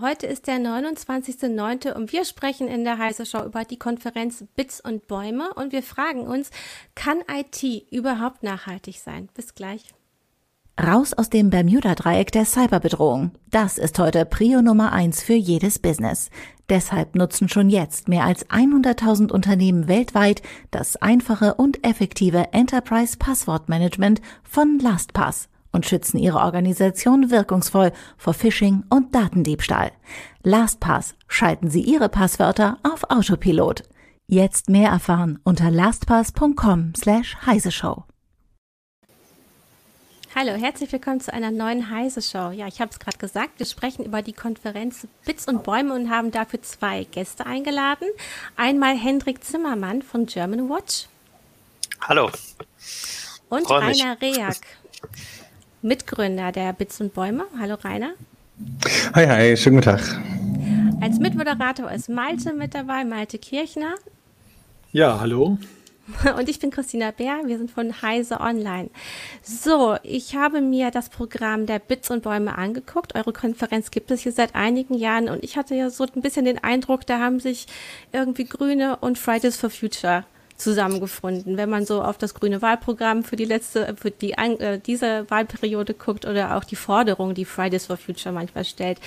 Heute ist der 29.09. und wir sprechen in der Heise Show über die Konferenz Bits und Bäume und wir fragen uns, kann IT überhaupt nachhaltig sein? Bis gleich. Raus aus dem Bermuda-Dreieck der Cyberbedrohung. Das ist heute Prio Nummer eins für jedes Business. Deshalb nutzen schon jetzt mehr als 100.000 Unternehmen weltweit das einfache und effektive Enterprise Passwortmanagement von LastPass und schützen ihre Organisation wirkungsvoll vor Phishing und Datendiebstahl. LastPass schalten Sie Ihre Passwörter auf Autopilot. Jetzt mehr erfahren unter lastpass.com slash heiseshow. Hallo, herzlich willkommen zu einer neuen Heise Show. Ja, ich habe es gerade gesagt, wir sprechen über die Konferenz Bits und Bäume und haben dafür zwei Gäste eingeladen. Einmal Hendrik Zimmermann von German Watch. Hallo. Und Rainer Reak, Mitgründer der Bits und Bäume. Hallo Rainer. Hi, hi, schönen guten Tag. Als Mitmoderator ist Malte mit dabei, Malte Kirchner. Ja, hallo. Und ich bin Christina Bär, wir sind von Heise Online. So, ich habe mir das Programm der Bits und Bäume angeguckt. Eure Konferenz gibt es hier seit einigen Jahren und ich hatte ja so ein bisschen den Eindruck, da haben sich irgendwie Grüne und Fridays for Future zusammengefunden. Wenn man so auf das grüne Wahlprogramm für die letzte, für die äh, diese Wahlperiode guckt oder auch die Forderung, die Fridays for Future manchmal stellt.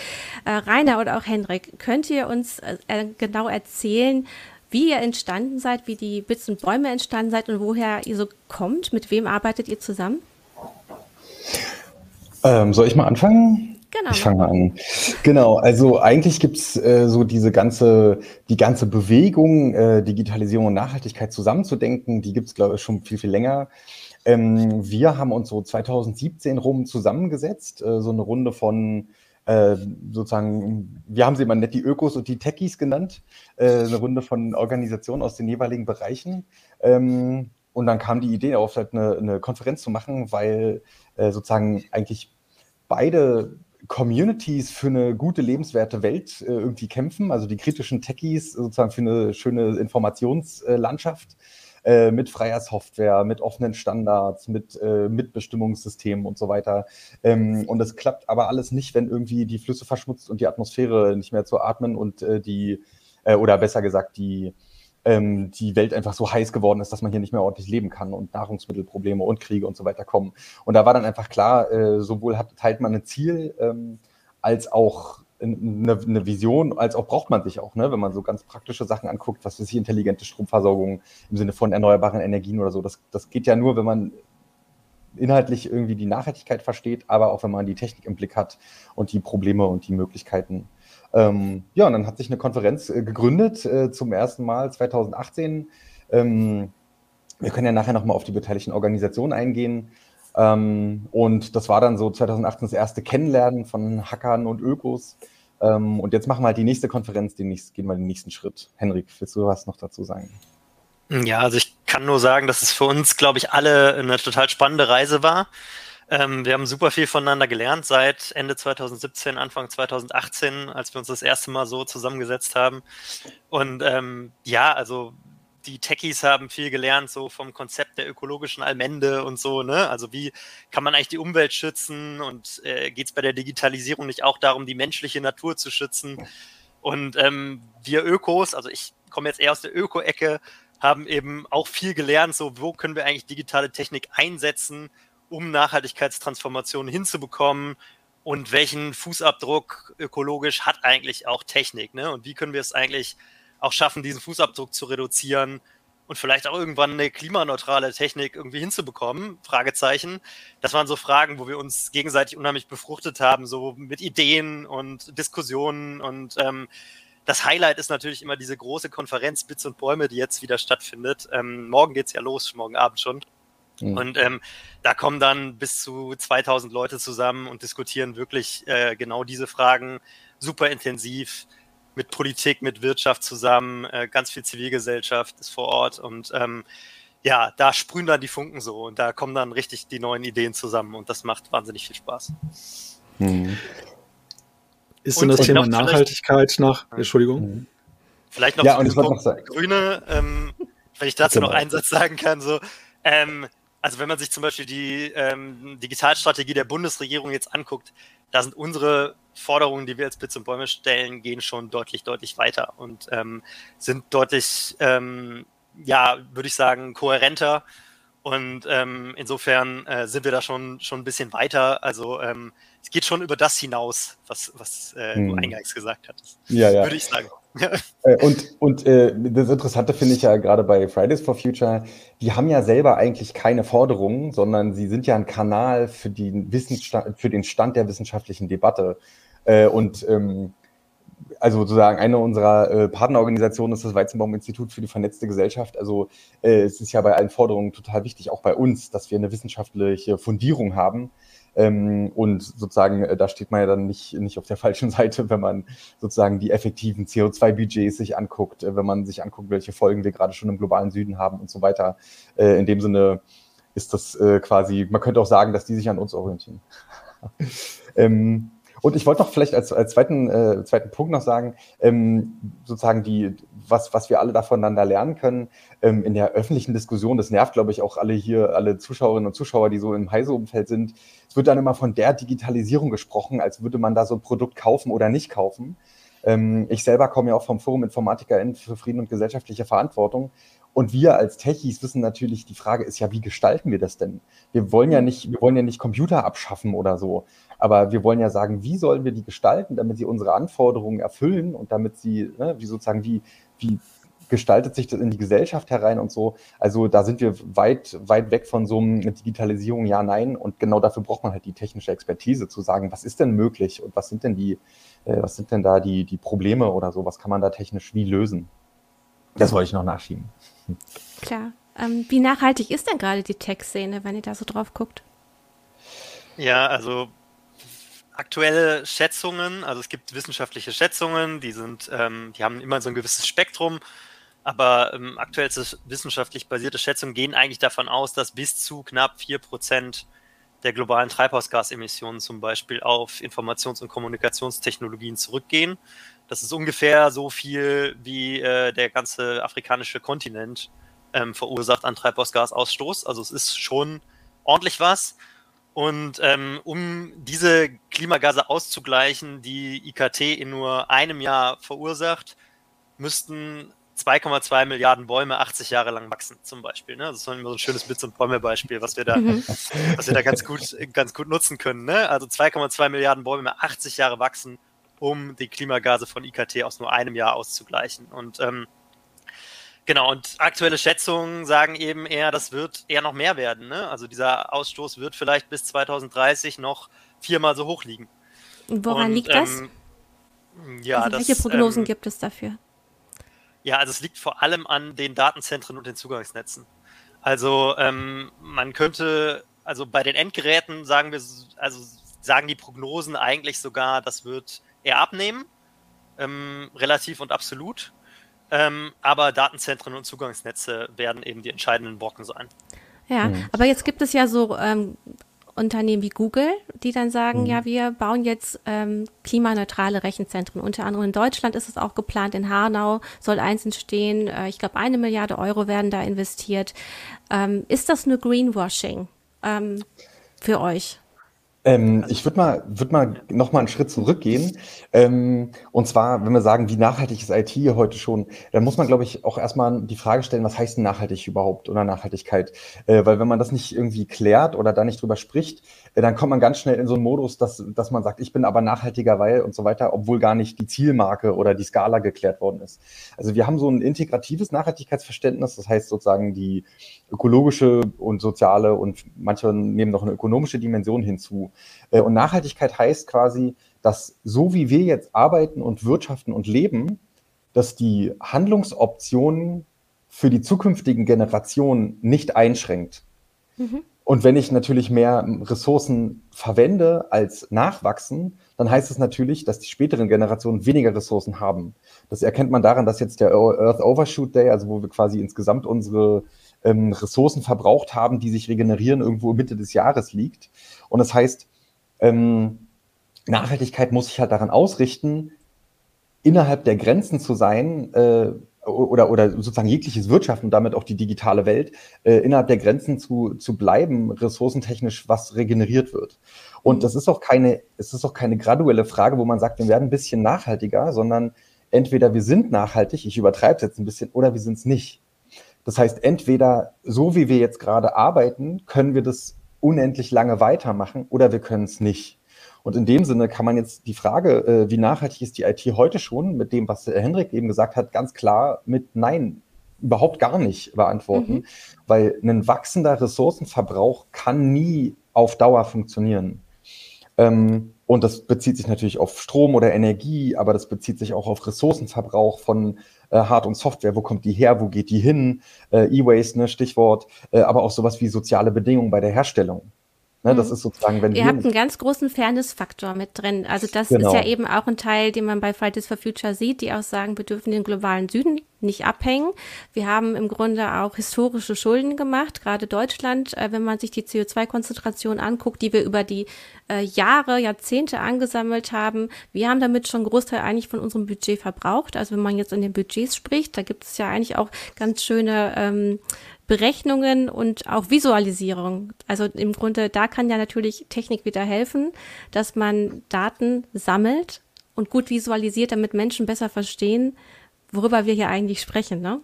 Äh, Rainer oder auch Hendrik, könnt ihr uns äh, genau erzählen, wie ihr entstanden seid, wie die Bits und Bäume entstanden seid und woher ihr so kommt? Mit wem arbeitet ihr zusammen? Ähm, soll ich mal anfangen? Genau. Ich fange an. Genau, also eigentlich gibt's äh, so diese ganze, die ganze Bewegung, äh, Digitalisierung und Nachhaltigkeit zusammenzudenken, die gibt's glaube ich, schon viel, viel länger. Ähm, wir haben uns so 2017 rum zusammengesetzt, äh, so eine Runde von äh, sozusagen, wir haben sie immer nett die Ökos und die Techies genannt, äh, eine Runde von Organisationen aus den jeweiligen Bereichen. Ähm, und dann kam die Idee auf, halt eine, eine Konferenz zu machen, weil äh, sozusagen eigentlich beide Communities für eine gute, lebenswerte Welt äh, irgendwie kämpfen, also die kritischen Techies sozusagen für eine schöne Informationslandschaft äh, mit freier Software, mit offenen Standards, mit äh, Mitbestimmungssystemen und so weiter. Ähm, und es klappt aber alles nicht, wenn irgendwie die Flüsse verschmutzt und die Atmosphäre nicht mehr zu atmen und äh, die, äh, oder besser gesagt, die ähm, die Welt einfach so heiß geworden ist, dass man hier nicht mehr ordentlich leben kann und Nahrungsmittelprobleme und Kriege und so weiter kommen. Und da war dann einfach klar, äh, sowohl hat, teilt man ein Ziel, ähm, als auch eine, eine, Vision, als auch braucht man sich auch, ne? wenn man so ganz praktische Sachen anguckt, was weiß ich, intelligente Stromversorgung im Sinne von erneuerbaren Energien oder so. Das, das geht ja nur, wenn man inhaltlich irgendwie die Nachhaltigkeit versteht, aber auch wenn man die Technik im Blick hat und die Probleme und die Möglichkeiten ähm, ja, und dann hat sich eine Konferenz äh, gegründet äh, zum ersten Mal 2018. Ähm, wir können ja nachher nochmal auf die beteiligten Organisationen eingehen. Ähm, und das war dann so 2018 das erste Kennenlernen von Hackern und Ökos. Ähm, und jetzt machen wir halt die nächste Konferenz, den nächsten, gehen wir den nächsten Schritt. Henrik, willst du was noch dazu sagen? Ja, also ich kann nur sagen, dass es für uns, glaube ich, alle eine total spannende Reise war. Ähm, wir haben super viel voneinander gelernt seit Ende 2017, Anfang 2018, als wir uns das erste Mal so zusammengesetzt haben. Und ähm, ja, also die Techies haben viel gelernt, so vom Konzept der ökologischen Allmende und so, ne? Also wie kann man eigentlich die Umwelt schützen und äh, geht es bei der Digitalisierung nicht auch darum, die menschliche Natur zu schützen? Und ähm, wir Ökos, also ich komme jetzt eher aus der Öko-Ecke, haben eben auch viel gelernt, so wo können wir eigentlich digitale Technik einsetzen, um Nachhaltigkeitstransformationen hinzubekommen und welchen Fußabdruck ökologisch hat eigentlich auch Technik, ne? Und wie können wir es eigentlich auch schaffen, diesen Fußabdruck zu reduzieren und vielleicht auch irgendwann eine klimaneutrale Technik irgendwie hinzubekommen? Fragezeichen. Das waren so Fragen, wo wir uns gegenseitig unheimlich befruchtet haben, so mit Ideen und Diskussionen und ähm, das Highlight ist natürlich immer diese große Konferenz Bits und Bäume, die jetzt wieder stattfindet. Ähm, morgen geht's ja los, morgen Abend schon. Mhm. Und ähm, da kommen dann bis zu 2000 Leute zusammen und diskutieren wirklich äh, genau diese Fragen super intensiv mit Politik, mit Wirtschaft zusammen. Äh, ganz viel Zivilgesellschaft ist vor Ort und ähm, ja, da sprühen dann die Funken so und da kommen dann richtig die neuen Ideen zusammen und das macht wahnsinnig viel Spaß. Mhm. Ist denn das Thema Nachhaltigkeit nach, Entschuldigung? Mhm. Vielleicht noch ja, und noch Grüne, ähm, wenn ich dazu genau. noch einen Satz sagen kann, so, ähm, also wenn man sich zum Beispiel die ähm, Digitalstrategie der Bundesregierung jetzt anguckt, da sind unsere Forderungen, die wir als Blitz und Bäume stellen, gehen schon deutlich, deutlich weiter und ähm, sind deutlich, ähm, ja, würde ich sagen, kohärenter. Und ähm, insofern äh, sind wir da schon, schon ein bisschen weiter. Also ähm, es geht schon über das hinaus, was, was äh, hm. du eingangs gesagt hattest. Ja, ja. Würde ich sagen. Äh, und und äh, das Interessante finde ich ja gerade bei Fridays for Future, die haben ja selber eigentlich keine Forderungen, sondern sie sind ja ein Kanal für, die Wissensstand, für den Stand der wissenschaftlichen Debatte. Äh, und ähm, also sozusagen eine unserer äh, Partnerorganisationen ist das Weizenbaum-Institut für die vernetzte Gesellschaft. Also äh, es ist ja bei allen Forderungen total wichtig, auch bei uns, dass wir eine wissenschaftliche Fundierung haben. Ähm, und sozusagen, äh, da steht man ja dann nicht, nicht auf der falschen Seite, wenn man sozusagen die effektiven CO2-Budgets sich anguckt, äh, wenn man sich anguckt, welche Folgen wir gerade schon im globalen Süden haben und so weiter. Äh, in dem Sinne ist das äh, quasi, man könnte auch sagen, dass die sich an uns orientieren. ähm, und ich wollte noch vielleicht als, als zweiten, äh, zweiten Punkt noch sagen, ähm, sozusagen die, was, was wir alle voneinander lernen können ähm, in der öffentlichen Diskussion, das nervt, glaube ich, auch alle hier, alle Zuschauerinnen und Zuschauer, die so im Heise-Umfeld sind. Es wird dann immer von der Digitalisierung gesprochen, als würde man da so ein Produkt kaufen oder nicht kaufen. Ähm, ich selber komme ja auch vom Forum InformatikerInnen für Frieden und gesellschaftliche Verantwortung. Und wir als Techies wissen natürlich, die Frage ist ja, wie gestalten wir das denn? Wir wollen ja nicht, wir wollen ja nicht Computer abschaffen oder so. Aber wir wollen ja sagen, wie sollen wir die gestalten, damit sie unsere Anforderungen erfüllen und damit sie, ne, wie sozusagen, wie, wie gestaltet sich das in die Gesellschaft herein und so. Also da sind wir weit, weit weg von so einer Digitalisierung, ja, nein. Und genau dafür braucht man halt die technische Expertise, zu sagen, was ist denn möglich und was sind denn die, äh, was sind denn da die, die Probleme oder so, was kann man da technisch wie lösen? Das wollte ich noch nachschieben. Klar. Ähm, wie nachhaltig ist denn gerade die Tech-Szene, wenn ihr da so drauf guckt? Ja, also aktuelle Schätzungen, also es gibt wissenschaftliche Schätzungen, die sind, ähm, die haben immer so ein gewisses Spektrum, aber ähm, aktuell wissenschaftlich basierte Schätzungen gehen eigentlich davon aus, dass bis zu knapp 4% der globalen Treibhausgasemissionen zum Beispiel auf Informations- und Kommunikationstechnologien zurückgehen. Das ist ungefähr so viel, wie äh, der ganze afrikanische Kontinent ähm, verursacht an Treibhausgasausstoß. Also es ist schon ordentlich was. Und ähm, um diese Klimagase auszugleichen, die IKT in nur einem Jahr verursacht, müssten 2,2 Milliarden Bäume 80 Jahre lang wachsen, zum Beispiel. Ne? Das ist immer so ein schönes Blitz- und Bäume-Beispiel, was wir da, mhm. was wir da ganz gut, ganz gut nutzen können. Ne? Also 2,2 Milliarden Bäume 80 Jahre wachsen, um die Klimagase von IKT aus nur einem Jahr auszugleichen. Und ähm, Genau, und aktuelle Schätzungen sagen eben eher, das wird eher noch mehr werden. Ne? Also dieser Ausstoß wird vielleicht bis 2030 noch viermal so hoch liegen. Woran und, liegt das? Ähm, ja, also welche das, Prognosen ähm, gibt es dafür? Ja, also es liegt vor allem an den Datenzentren und den Zugangsnetzen. Also ähm, man könnte, also bei den Endgeräten sagen wir, also sagen die Prognosen eigentlich sogar, das wird eher abnehmen, ähm, relativ und absolut. Ähm, aber Datenzentren und Zugangsnetze werden eben die entscheidenden Brocken sein. Ja, mhm. aber jetzt gibt es ja so ähm, Unternehmen wie Google, die dann sagen, mhm. ja, wir bauen jetzt ähm, klimaneutrale Rechenzentren. Unter anderem in Deutschland ist es auch geplant, in Hanau soll eins entstehen. Äh, ich glaube, eine Milliarde Euro werden da investiert. Ähm, ist das nur Greenwashing ähm, für euch? Ähm, ich würde mal, würd mal noch mal einen Schritt zurückgehen. Ähm, und zwar, wenn wir sagen, wie nachhaltig ist IT heute schon, dann muss man, glaube ich, auch erstmal die Frage stellen, was heißt denn nachhaltig überhaupt oder Nachhaltigkeit? Äh, weil wenn man das nicht irgendwie klärt oder da nicht drüber spricht, äh, dann kommt man ganz schnell in so einen Modus, dass, dass man sagt, ich bin aber nachhaltiger, weil und so weiter, obwohl gar nicht die Zielmarke oder die Skala geklärt worden ist. Also wir haben so ein integratives Nachhaltigkeitsverständnis, das heißt sozusagen die ökologische und soziale und manche nehmen noch eine ökonomische Dimension hinzu. Äh, und Nachhaltigkeit heißt quasi, dass so wie wir jetzt arbeiten und wirtschaften und leben, dass die Handlungsoptionen für die zukünftigen Generationen nicht einschränkt. Mhm. Und wenn ich natürlich mehr Ressourcen verwende als nachwachsen, dann heißt es natürlich, dass die späteren Generationen weniger Ressourcen haben. Das erkennt man daran, dass jetzt der Earth Overshoot Day, also wo wir quasi insgesamt unsere ähm, Ressourcen verbraucht haben, die sich regenerieren, irgendwo Mitte des Jahres liegt. Und das heißt, ähm, Nachhaltigkeit muss sich halt daran ausrichten, innerhalb der Grenzen zu sein, äh, oder, oder sozusagen jegliches Wirtschaften damit auch die digitale Welt äh, innerhalb der Grenzen zu, zu bleiben, ressourcentechnisch, was regeneriert wird. Und das ist auch keine, es ist auch keine graduelle Frage, wo man sagt, wir werden ein bisschen nachhaltiger, sondern entweder wir sind nachhaltig, ich übertreibe es jetzt ein bisschen, oder wir sind es nicht. Das heißt, entweder so wie wir jetzt gerade arbeiten, können wir das unendlich lange weitermachen oder wir können es nicht. Und in dem Sinne kann man jetzt die Frage, äh, wie nachhaltig ist die IT heute schon, mit dem, was Hendrik eben gesagt hat, ganz klar mit Nein überhaupt gar nicht beantworten, mhm. weil ein wachsender Ressourcenverbrauch kann nie auf Dauer funktionieren. Ähm, und das bezieht sich natürlich auf Strom oder Energie, aber das bezieht sich auch auf Ressourcenverbrauch von äh, Hard- und Software. Wo kommt die her? Wo geht die hin? Äh, E-Waste, ne, Stichwort. Äh, aber auch sowas wie soziale Bedingungen bei der Herstellung. Ne, das mhm. ist sozusagen, wenn Ihr habt einen ganz großen Fairness-Faktor mit drin. Also das genau. ist ja eben auch ein Teil, den man bei Fridays for Future sieht, die auch sagen, wir dürfen den globalen Süden nicht abhängen. Wir haben im Grunde auch historische Schulden gemacht, gerade Deutschland, äh, wenn man sich die CO2-Konzentration anguckt, die wir über die äh, Jahre, Jahrzehnte angesammelt haben. Wir haben damit schon Großteil eigentlich von unserem Budget verbraucht. Also wenn man jetzt in den Budgets spricht, da gibt es ja eigentlich auch ganz schöne ähm, Berechnungen und auch Visualisierung. Also im Grunde, da kann ja natürlich Technik wieder helfen, dass man Daten sammelt und gut visualisiert, damit Menschen besser verstehen, worüber wir hier eigentlich sprechen, ne?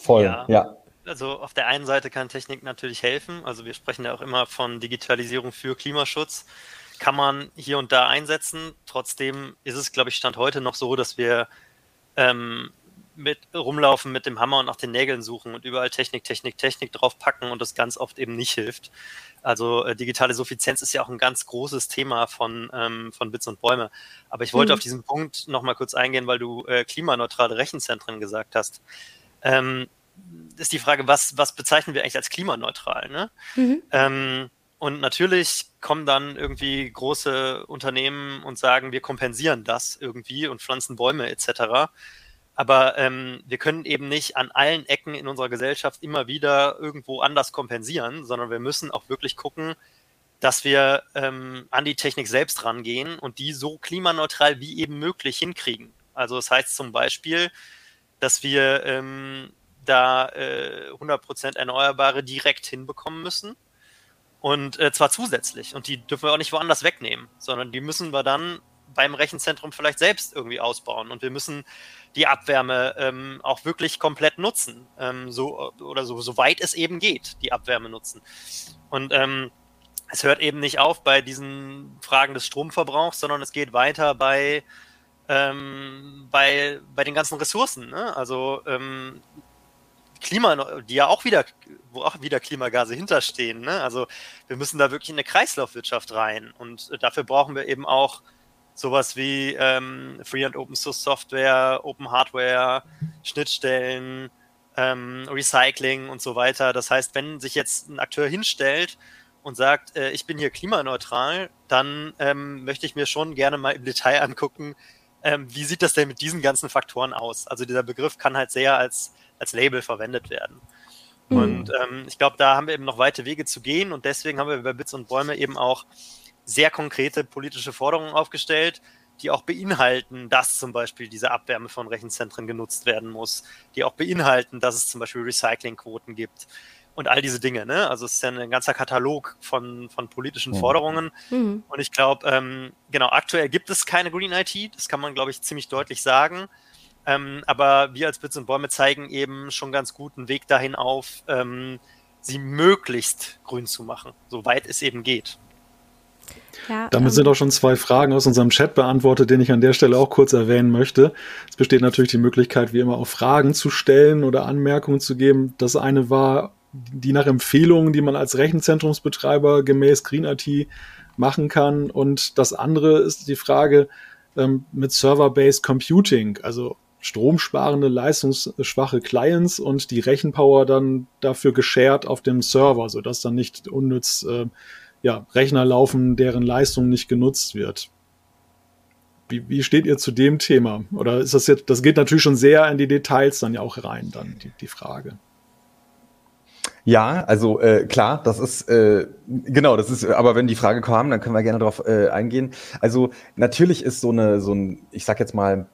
Voll, ja. ja. Also auf der einen Seite kann Technik natürlich helfen. Also wir sprechen ja auch immer von Digitalisierung für Klimaschutz. Kann man hier und da einsetzen. Trotzdem ist es, glaube ich, Stand heute noch so, dass wir ähm, mit rumlaufen mit dem Hammer und nach den Nägeln suchen und überall Technik, Technik, Technik draufpacken und das ganz oft eben nicht hilft. Also äh, digitale Suffizienz ist ja auch ein ganz großes Thema von, ähm, von Bits und Bäume. Aber ich wollte mhm. auf diesen Punkt nochmal kurz eingehen, weil du äh, klimaneutrale Rechenzentren gesagt hast. Ähm, ist die Frage, was, was bezeichnen wir eigentlich als klimaneutral? Ne? Mhm. Ähm, und natürlich kommen dann irgendwie große Unternehmen und sagen, wir kompensieren das irgendwie und pflanzen Bäume etc. Aber ähm, wir können eben nicht an allen Ecken in unserer Gesellschaft immer wieder irgendwo anders kompensieren, sondern wir müssen auch wirklich gucken, dass wir ähm, an die Technik selbst rangehen und die so klimaneutral wie eben möglich hinkriegen. Also das heißt zum Beispiel, dass wir ähm, da äh, 100% Erneuerbare direkt hinbekommen müssen. Und äh, zwar zusätzlich. Und die dürfen wir auch nicht woanders wegnehmen, sondern die müssen wir dann beim Rechenzentrum vielleicht selbst irgendwie ausbauen. Und wir müssen die Abwärme ähm, auch wirklich komplett nutzen, ähm, so oder so, so weit es eben geht, die Abwärme nutzen. Und ähm, es hört eben nicht auf bei diesen Fragen des Stromverbrauchs, sondern es geht weiter bei ähm, bei bei den ganzen Ressourcen. Ne? Also ähm, Klima, die ja auch wieder, wo auch wieder Klimagase hinterstehen. Ne? Also wir müssen da wirklich in eine Kreislaufwirtschaft rein und dafür brauchen wir eben auch sowas wie ähm, Free and Open Source Software, Open Hardware, Schnittstellen, ähm, Recycling und so weiter. Das heißt, wenn sich jetzt ein Akteur hinstellt und sagt, äh, ich bin hier klimaneutral, dann ähm, möchte ich mir schon gerne mal im Detail angucken, ähm, wie sieht das denn mit diesen ganzen Faktoren aus? Also dieser Begriff kann halt sehr als, als Label verwendet werden. Mhm. Und ähm, ich glaube, da haben wir eben noch weite Wege zu gehen und deswegen haben wir bei Bits und Bäume eben auch sehr konkrete politische Forderungen aufgestellt, die auch beinhalten, dass zum Beispiel diese Abwärme von Rechenzentren genutzt werden muss, die auch beinhalten, dass es zum Beispiel Recyclingquoten gibt und all diese Dinge. Ne? Also es ist ja ein ganzer Katalog von, von politischen mhm. Forderungen. Mhm. Und ich glaube, ähm, genau, aktuell gibt es keine Green IT, das kann man, glaube ich, ziemlich deutlich sagen. Ähm, aber wir als Bits und Bäume zeigen eben schon ganz gut einen Weg dahin auf, ähm, sie möglichst grün zu machen, soweit es eben geht. Ja, Damit ähm, sind auch schon zwei Fragen aus unserem Chat beantwortet, den ich an der Stelle auch kurz erwähnen möchte. Es besteht natürlich die Möglichkeit, wie immer auch Fragen zu stellen oder Anmerkungen zu geben. Das eine war die nach Empfehlungen, die man als Rechenzentrumsbetreiber gemäß Green IT machen kann. Und das andere ist die Frage ähm, mit Server-Based Computing, also stromsparende, leistungsschwache Clients und die Rechenpower dann dafür geshared auf dem Server, sodass dann nicht unnütz äh, ja, Rechner laufen, deren Leistung nicht genutzt wird. Wie, wie steht ihr zu dem Thema? Oder ist das jetzt, das geht natürlich schon sehr in die Details dann ja auch rein, dann die, die Frage. Ja, also äh, klar, das ist äh, genau, das ist. Aber wenn die Frage kam, dann können wir gerne darauf äh, eingehen. Also natürlich ist so eine, so ein, ich sag jetzt mal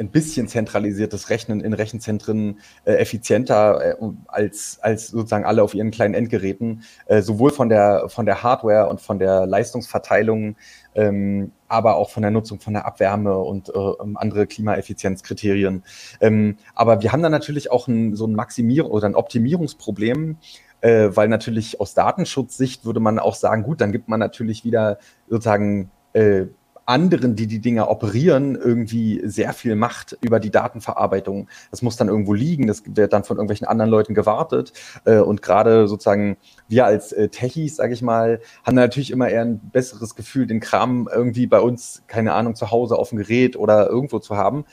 ein bisschen zentralisiertes Rechnen in Rechenzentren äh, effizienter äh, als, als sozusagen alle auf ihren kleinen Endgeräten, äh, sowohl von der, von der Hardware und von der Leistungsverteilung, ähm, aber auch von der Nutzung von der Abwärme und äh, andere Klimaeffizienzkriterien. Ähm, aber wir haben dann natürlich auch ein, so ein Maximierung oder ein Optimierungsproblem, äh, weil natürlich aus Datenschutzsicht würde man auch sagen, gut, dann gibt man natürlich wieder sozusagen äh, anderen, die die Dinger operieren, irgendwie sehr viel Macht über die Datenverarbeitung. Das muss dann irgendwo liegen, das wird dann von irgendwelchen anderen Leuten gewartet. Äh, und gerade sozusagen wir als äh, Techies, sage ich mal, haben natürlich immer eher ein besseres Gefühl, den Kram irgendwie bei uns, keine Ahnung, zu Hause auf dem Gerät oder irgendwo zu haben.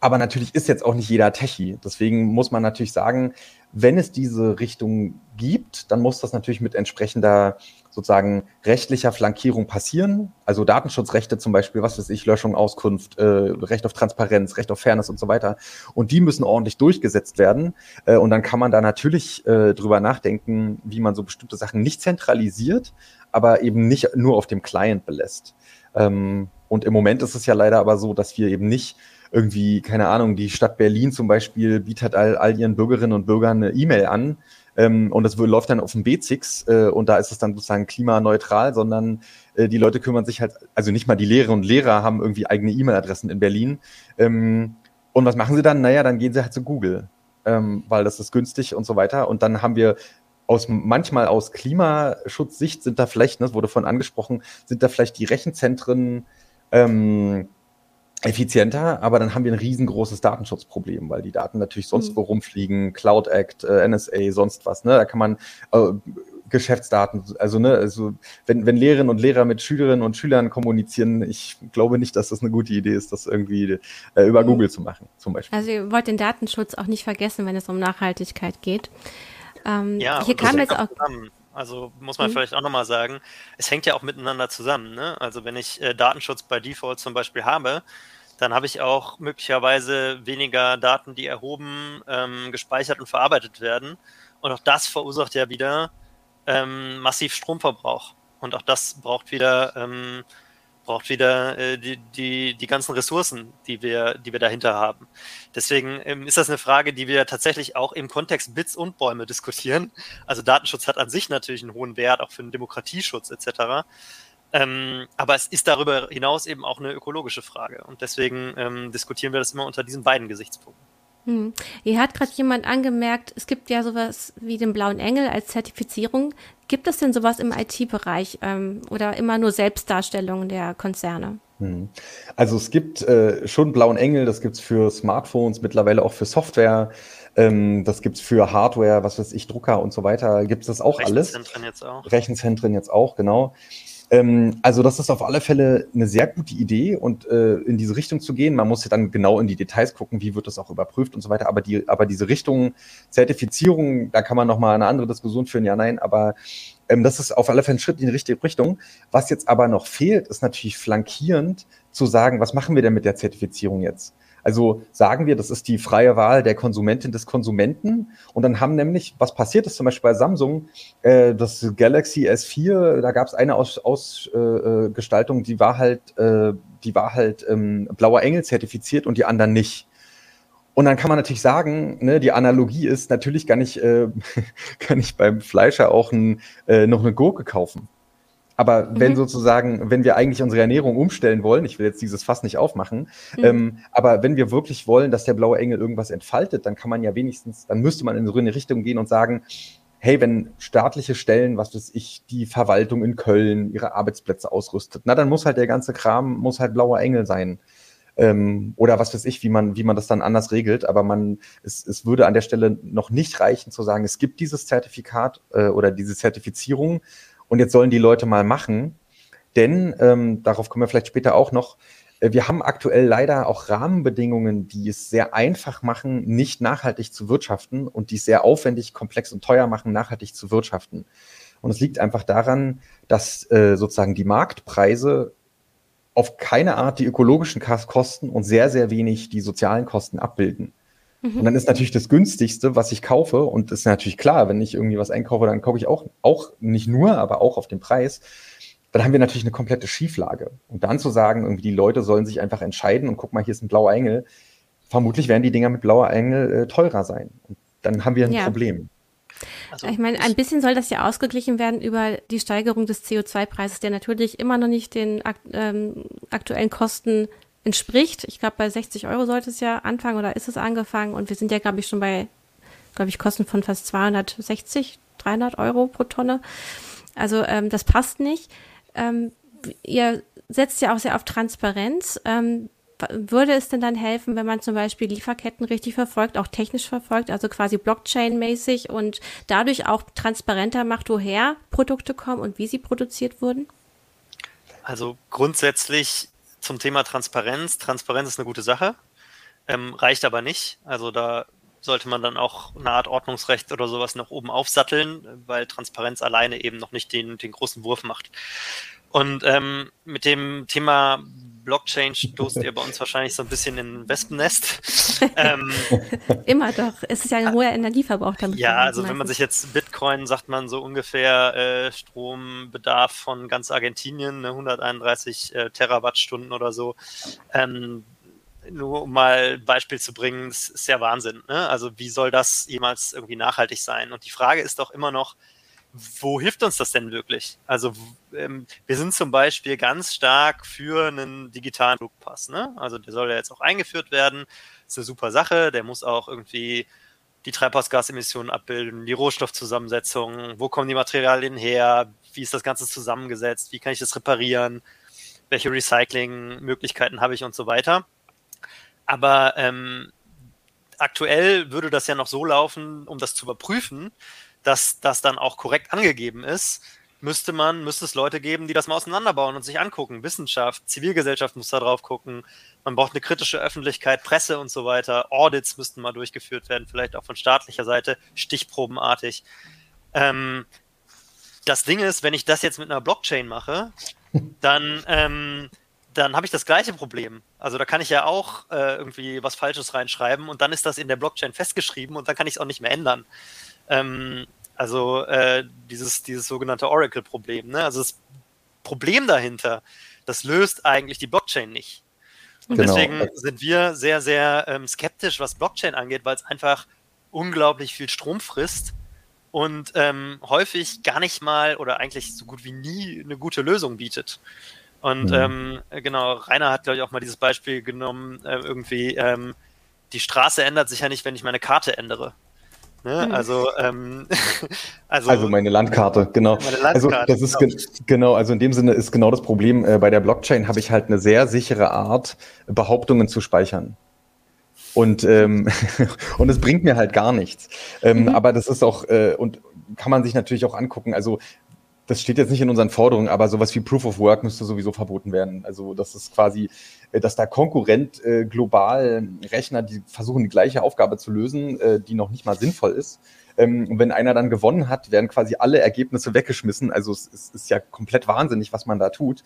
Aber natürlich ist jetzt auch nicht jeder Techie. Deswegen muss man natürlich sagen, wenn es diese Richtung gibt, dann muss das natürlich mit entsprechender sozusagen rechtlicher Flankierung passieren. Also Datenschutzrechte zum Beispiel, was weiß ich, Löschung, Auskunft, äh, Recht auf Transparenz, Recht auf Fairness und so weiter. Und die müssen ordentlich durchgesetzt werden. Äh, und dann kann man da natürlich äh, drüber nachdenken, wie man so bestimmte Sachen nicht zentralisiert, aber eben nicht nur auf dem Client belässt. Ähm, und im Moment ist es ja leider aber so, dass wir eben nicht irgendwie, keine Ahnung, die Stadt Berlin zum Beispiel bietet all, all ihren Bürgerinnen und Bürgern eine E-Mail an ähm, und das läuft dann auf dem B6 äh, und da ist es dann sozusagen klimaneutral, sondern äh, die Leute kümmern sich halt, also nicht mal die Lehrerinnen und Lehrer haben irgendwie eigene E-Mail-Adressen in Berlin. Ähm, und was machen sie dann? Naja, dann gehen sie halt zu Google, ähm, weil das ist günstig und so weiter. Und dann haben wir aus manchmal aus Klimaschutzsicht sind da vielleicht, ne, das wurde vorhin angesprochen, sind da vielleicht die Rechenzentren ähm, effizienter, aber dann haben wir ein riesengroßes Datenschutzproblem, weil die Daten natürlich sonst mhm. wo rumfliegen, Cloud Act, äh, NSA, sonst was, ne? Da kann man äh, Geschäftsdaten, also ne, also wenn, wenn Lehrerinnen und Lehrer mit Schülerinnen und Schülern kommunizieren, ich glaube nicht, dass das eine gute Idee ist, das irgendwie äh, über mhm. Google zu machen, zum Beispiel. Also ihr wollt den Datenschutz auch nicht vergessen, wenn es um Nachhaltigkeit geht. Ähm, ja, hier kam jetzt auch. Zusammen. Also muss man mhm. vielleicht auch nochmal sagen, es hängt ja auch miteinander zusammen. Ne? Also wenn ich äh, Datenschutz bei Default zum Beispiel habe, dann habe ich auch möglicherweise weniger Daten, die erhoben, ähm, gespeichert und verarbeitet werden. Und auch das verursacht ja wieder ähm, massiv Stromverbrauch. Und auch das braucht wieder, ähm, braucht wieder äh, die, die, die ganzen Ressourcen, die wir, die wir dahinter haben. Deswegen ähm, ist das eine Frage, die wir tatsächlich auch im Kontext Bits und Bäume diskutieren. Also Datenschutz hat an sich natürlich einen hohen Wert, auch für den Demokratieschutz etc. Ähm, aber es ist darüber hinaus eben auch eine ökologische Frage. Und deswegen ähm, diskutieren wir das immer unter diesen beiden Gesichtspunkten. Hm. Hier hat gerade jemand angemerkt, es gibt ja sowas wie den blauen Engel als Zertifizierung. Gibt es denn sowas im IT-Bereich ähm, oder immer nur Selbstdarstellungen der Konzerne? Hm. Also es gibt äh, schon blauen Engel, das gibt es für Smartphones, mittlerweile auch für Software. Ähm, das gibt's für Hardware, was weiß ich, Drucker und so weiter. Gibt es das auch alles? Rechenzentren jetzt auch. Rechenzentren jetzt auch, genau. Ähm, also das ist auf alle Fälle eine sehr gute Idee und äh, in diese Richtung zu gehen. Man muss ja dann genau in die Details gucken, wie wird das auch überprüft und so weiter. Aber die, aber diese Richtung Zertifizierung, da kann man noch mal eine andere Diskussion führen. Ja, nein, aber ähm, das ist auf alle Fälle ein Schritt in die richtige Richtung. Was jetzt aber noch fehlt, ist natürlich flankierend zu sagen, was machen wir denn mit der Zertifizierung jetzt? Also sagen wir, das ist die freie Wahl der Konsumentin des Konsumenten. Und dann haben nämlich, was passiert ist zum Beispiel bei Samsung, äh, das Galaxy S4, da gab es eine Ausgestaltung, Aus, äh, die war halt, äh, die war halt ähm, blauer Engel zertifiziert und die anderen nicht. Und dann kann man natürlich sagen, ne, die Analogie ist, natürlich kann ich, äh, kann ich beim Fleischer auch ein, äh, noch eine Gurke kaufen. Aber mhm. wenn sozusagen, wenn wir eigentlich unsere Ernährung umstellen wollen, ich will jetzt dieses Fass nicht aufmachen, mhm. ähm, aber wenn wir wirklich wollen, dass der blaue Engel irgendwas entfaltet, dann kann man ja wenigstens, dann müsste man in so eine Richtung gehen und sagen, hey, wenn staatliche Stellen, was weiß ich, die Verwaltung in Köln ihre Arbeitsplätze ausrüstet, na dann muss halt der ganze Kram, muss halt blauer Engel sein. Ähm, oder was weiß ich, wie man, wie man das dann anders regelt. Aber man, es, es würde an der Stelle noch nicht reichen zu sagen, es gibt dieses Zertifikat äh, oder diese Zertifizierung und jetzt sollen die Leute mal machen. Denn, ähm, darauf kommen wir vielleicht später auch noch, äh, wir haben aktuell leider auch Rahmenbedingungen, die es sehr einfach machen, nicht nachhaltig zu wirtschaften und die es sehr aufwendig, komplex und teuer machen, nachhaltig zu wirtschaften. Und es liegt einfach daran, dass äh, sozusagen die Marktpreise auf keine Art die ökologischen Kosten und sehr, sehr wenig die sozialen Kosten abbilden. Mhm. Und dann ist natürlich das günstigste, was ich kaufe, und das ist natürlich klar, wenn ich irgendwie was einkaufe, dann kaufe ich auch, auch nicht nur, aber auch auf den Preis. Dann haben wir natürlich eine komplette Schieflage. Und dann zu sagen, irgendwie die Leute sollen sich einfach entscheiden und guck mal, hier ist ein blauer Engel, vermutlich werden die Dinger mit blauer Engel äh, teurer sein. Und dann haben wir ein ja. Problem. Also ich meine, ein bisschen soll das ja ausgeglichen werden über die Steigerung des CO2-Preises, der natürlich immer noch nicht den ähm, aktuellen Kosten entspricht. Ich glaube, bei 60 Euro sollte es ja anfangen oder ist es angefangen und wir sind ja, glaube ich, schon bei, glaube ich, Kosten von fast 260, 300 Euro pro Tonne. Also ähm, das passt nicht. Ähm, ihr setzt ja auch sehr auf Transparenz. Ähm, würde es denn dann helfen, wenn man zum Beispiel Lieferketten richtig verfolgt, auch technisch verfolgt, also quasi Blockchain-mäßig und dadurch auch transparenter macht, woher Produkte kommen und wie sie produziert wurden? Also grundsätzlich zum Thema Transparenz. Transparenz ist eine gute Sache, ähm, reicht aber nicht. Also da sollte man dann auch eine Art Ordnungsrecht oder sowas nach oben aufsatteln, weil Transparenz alleine eben noch nicht den, den großen Wurf macht. Und ähm, mit dem Thema Blockchain stoßt ihr bei uns wahrscheinlich so ein bisschen in ein Wespennest. ähm, Immer doch. Es ist ja ein hoher Energieverbrauch damit. Ja, also meistens. wenn man sich jetzt Bitcoin, sagt man so ungefähr äh, Strombedarf von ganz Argentinien, ne, 131 äh, Terawattstunden oder so. Ähm, nur um mal ein Beispiel zu bringen, das ist ja Wahnsinn. Ne? Also wie soll das jemals irgendwie nachhaltig sein? Und die Frage ist doch immer noch, wo hilft uns das denn wirklich? Also ähm, wir sind zum Beispiel ganz stark für einen digitalen Flugpass. Ne? Also der soll ja jetzt auch eingeführt werden. Ist eine super Sache. Der muss auch irgendwie die Treibhausgasemissionen abbilden, die Rohstoffzusammensetzung, wo kommen die Materialien her, wie ist das Ganze zusammengesetzt, wie kann ich das reparieren, welche Recyclingmöglichkeiten habe ich und so weiter. Aber ähm, aktuell würde das ja noch so laufen, um das zu überprüfen, dass das dann auch korrekt angegeben ist, müsste man, müsste es Leute geben, die das mal auseinanderbauen und sich angucken. Wissenschaft, Zivilgesellschaft muss da drauf gucken. Man braucht eine kritische Öffentlichkeit, Presse und so weiter. Audits müssten mal durchgeführt werden, vielleicht auch von staatlicher Seite, stichprobenartig. Ähm, das Ding ist, wenn ich das jetzt mit einer Blockchain mache, dann, ähm, dann habe ich das gleiche Problem. Also da kann ich ja auch äh, irgendwie was Falsches reinschreiben und dann ist das in der Blockchain festgeschrieben und dann kann ich es auch nicht mehr ändern. Ähm, also äh, dieses, dieses sogenannte Oracle-Problem. Ne? Also das Problem dahinter, das löst eigentlich die Blockchain nicht. Und genau. deswegen sind wir sehr, sehr ähm, skeptisch, was Blockchain angeht, weil es einfach unglaublich viel Strom frisst und ähm, häufig gar nicht mal oder eigentlich so gut wie nie eine gute Lösung bietet. Und mhm. ähm, genau, Rainer hat, glaube ich, auch mal dieses Beispiel genommen, äh, irgendwie, ähm, die Straße ändert sich ja nicht, wenn ich meine Karte ändere. Ne? Mhm. Also, ähm, also, also meine Landkarte, genau. Meine Landkarte, also das ist genau. genau, also in dem Sinne ist genau das Problem. Äh, bei der Blockchain habe ich halt eine sehr sichere Art, Behauptungen zu speichern. Und ähm, und es bringt mir halt gar nichts. Ähm, mhm. Aber das ist auch äh, und kann man sich natürlich auch angucken. Also das steht jetzt nicht in unseren Forderungen, aber sowas wie Proof of Work müsste sowieso verboten werden. Also das ist quasi, dass da Konkurrent äh, global Rechner, die versuchen die gleiche Aufgabe zu lösen, äh, die noch nicht mal sinnvoll ist. Ähm, und wenn einer dann gewonnen hat, werden quasi alle Ergebnisse weggeschmissen. Also es, es ist ja komplett wahnsinnig, was man da tut.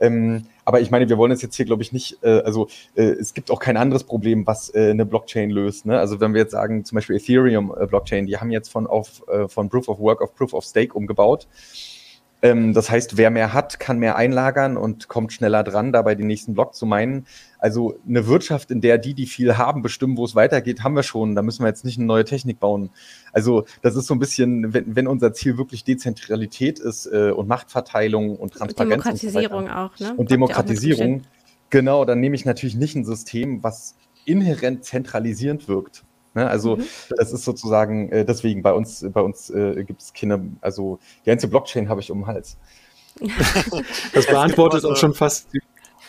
Ähm, aber ich meine, wir wollen es jetzt hier, glaube ich, nicht, äh, also äh, es gibt auch kein anderes Problem, was äh, eine Blockchain löst. Ne? Also wenn wir jetzt sagen, zum Beispiel Ethereum äh, die haben jetzt von, auf, äh, von Proof of Work auf Proof of Stake umgebaut. Ähm, das heißt, wer mehr hat, kann mehr einlagern und kommt schneller dran, dabei den nächsten Block zu meinen. Also eine Wirtschaft, in der die, die viel haben, bestimmen, wo es weitergeht, haben wir schon. Da müssen wir jetzt nicht eine neue Technik bauen. Also das ist so ein bisschen, wenn, wenn unser Ziel wirklich Dezentralität ist äh, und Machtverteilung und Transparenz. Demokratisierung und so auch, ne? Und Demokratisierung. Genau, dann nehme ich natürlich nicht ein System, was inhärent zentralisierend wirkt. Ne, also mhm. das ist sozusagen, äh, deswegen bei uns, bei uns äh, gibt es keine, also die ganze Blockchain habe ich um den Hals. das beantwortet auch schon fast die,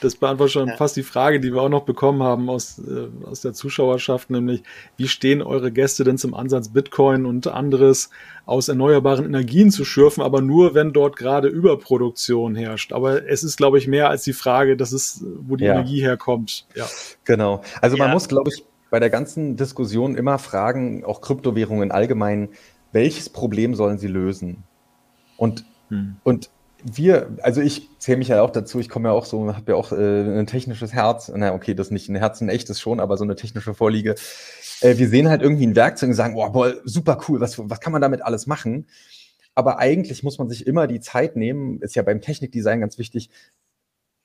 das beantwortet schon ja. fast die Frage, die wir auch noch bekommen haben aus, äh, aus der Zuschauerschaft, nämlich wie stehen eure Gäste denn zum Ansatz, Bitcoin und anderes aus erneuerbaren Energien zu schürfen, aber nur, wenn dort gerade Überproduktion herrscht. Aber es ist, glaube ich, mehr als die Frage, dass es, wo die ja. Energie herkommt. Ja. Genau. Also man muss, glaube ich, bei der ganzen Diskussion immer fragen, auch Kryptowährungen allgemein, welches Problem sollen sie lösen? Und, hm. und wir, also ich zähle mich ja auch dazu, ich komme ja auch so, habe ja auch äh, ein technisches Herz, na okay, das nicht ein Herz, ein echtes schon, aber so eine technische Vorliege. Äh, wir sehen halt irgendwie ein Werkzeug und sagen, oh, boah, super cool, was, was kann man damit alles machen? Aber eigentlich muss man sich immer die Zeit nehmen, ist ja beim Technikdesign ganz wichtig,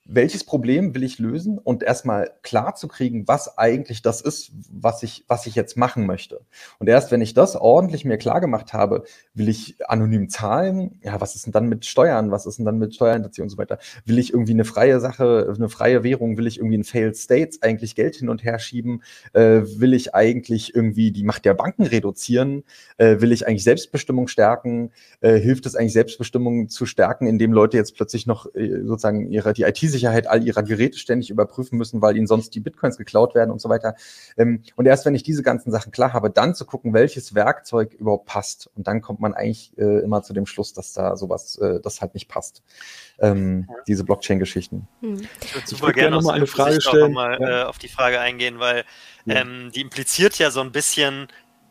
welches Problem will ich lösen und erstmal klar zu kriegen, was eigentlich das ist, was ich, was ich jetzt machen möchte. Und erst wenn ich das ordentlich mir klar gemacht habe, will ich anonym zahlen, ja, was ist denn dann mit Steuern, was ist denn dann mit Steuerhinterziehung und so weiter? Will ich irgendwie eine freie Sache, eine freie Währung, will ich irgendwie in Failed States eigentlich Geld hin und her schieben? Äh, will ich eigentlich irgendwie die Macht der Banken reduzieren? Äh, will ich eigentlich Selbstbestimmung stärken? Äh, hilft es eigentlich Selbstbestimmung zu stärken, indem Leute jetzt plötzlich noch äh, sozusagen ihre, die IT-Sicherheit all ihrer Geräte ständig überprüfen müssen, weil ihnen sonst die Bitcoins geklaut werden und so weiter. Ähm, und erst wenn ich diese ganzen Sachen klar habe, dann zu gucken, welches Werkzeug überhaupt passt. Und dann kommt man eigentlich äh, immer zu dem Schluss, dass da sowas, äh, das halt nicht passt. Ähm, ja. Diese Blockchain-Geschichten. Hm. Ich würde super gerne noch mal eine Frage stellen. Mal, ja. äh, auf die Frage eingehen, weil ja. ähm, die impliziert ja so ein bisschen,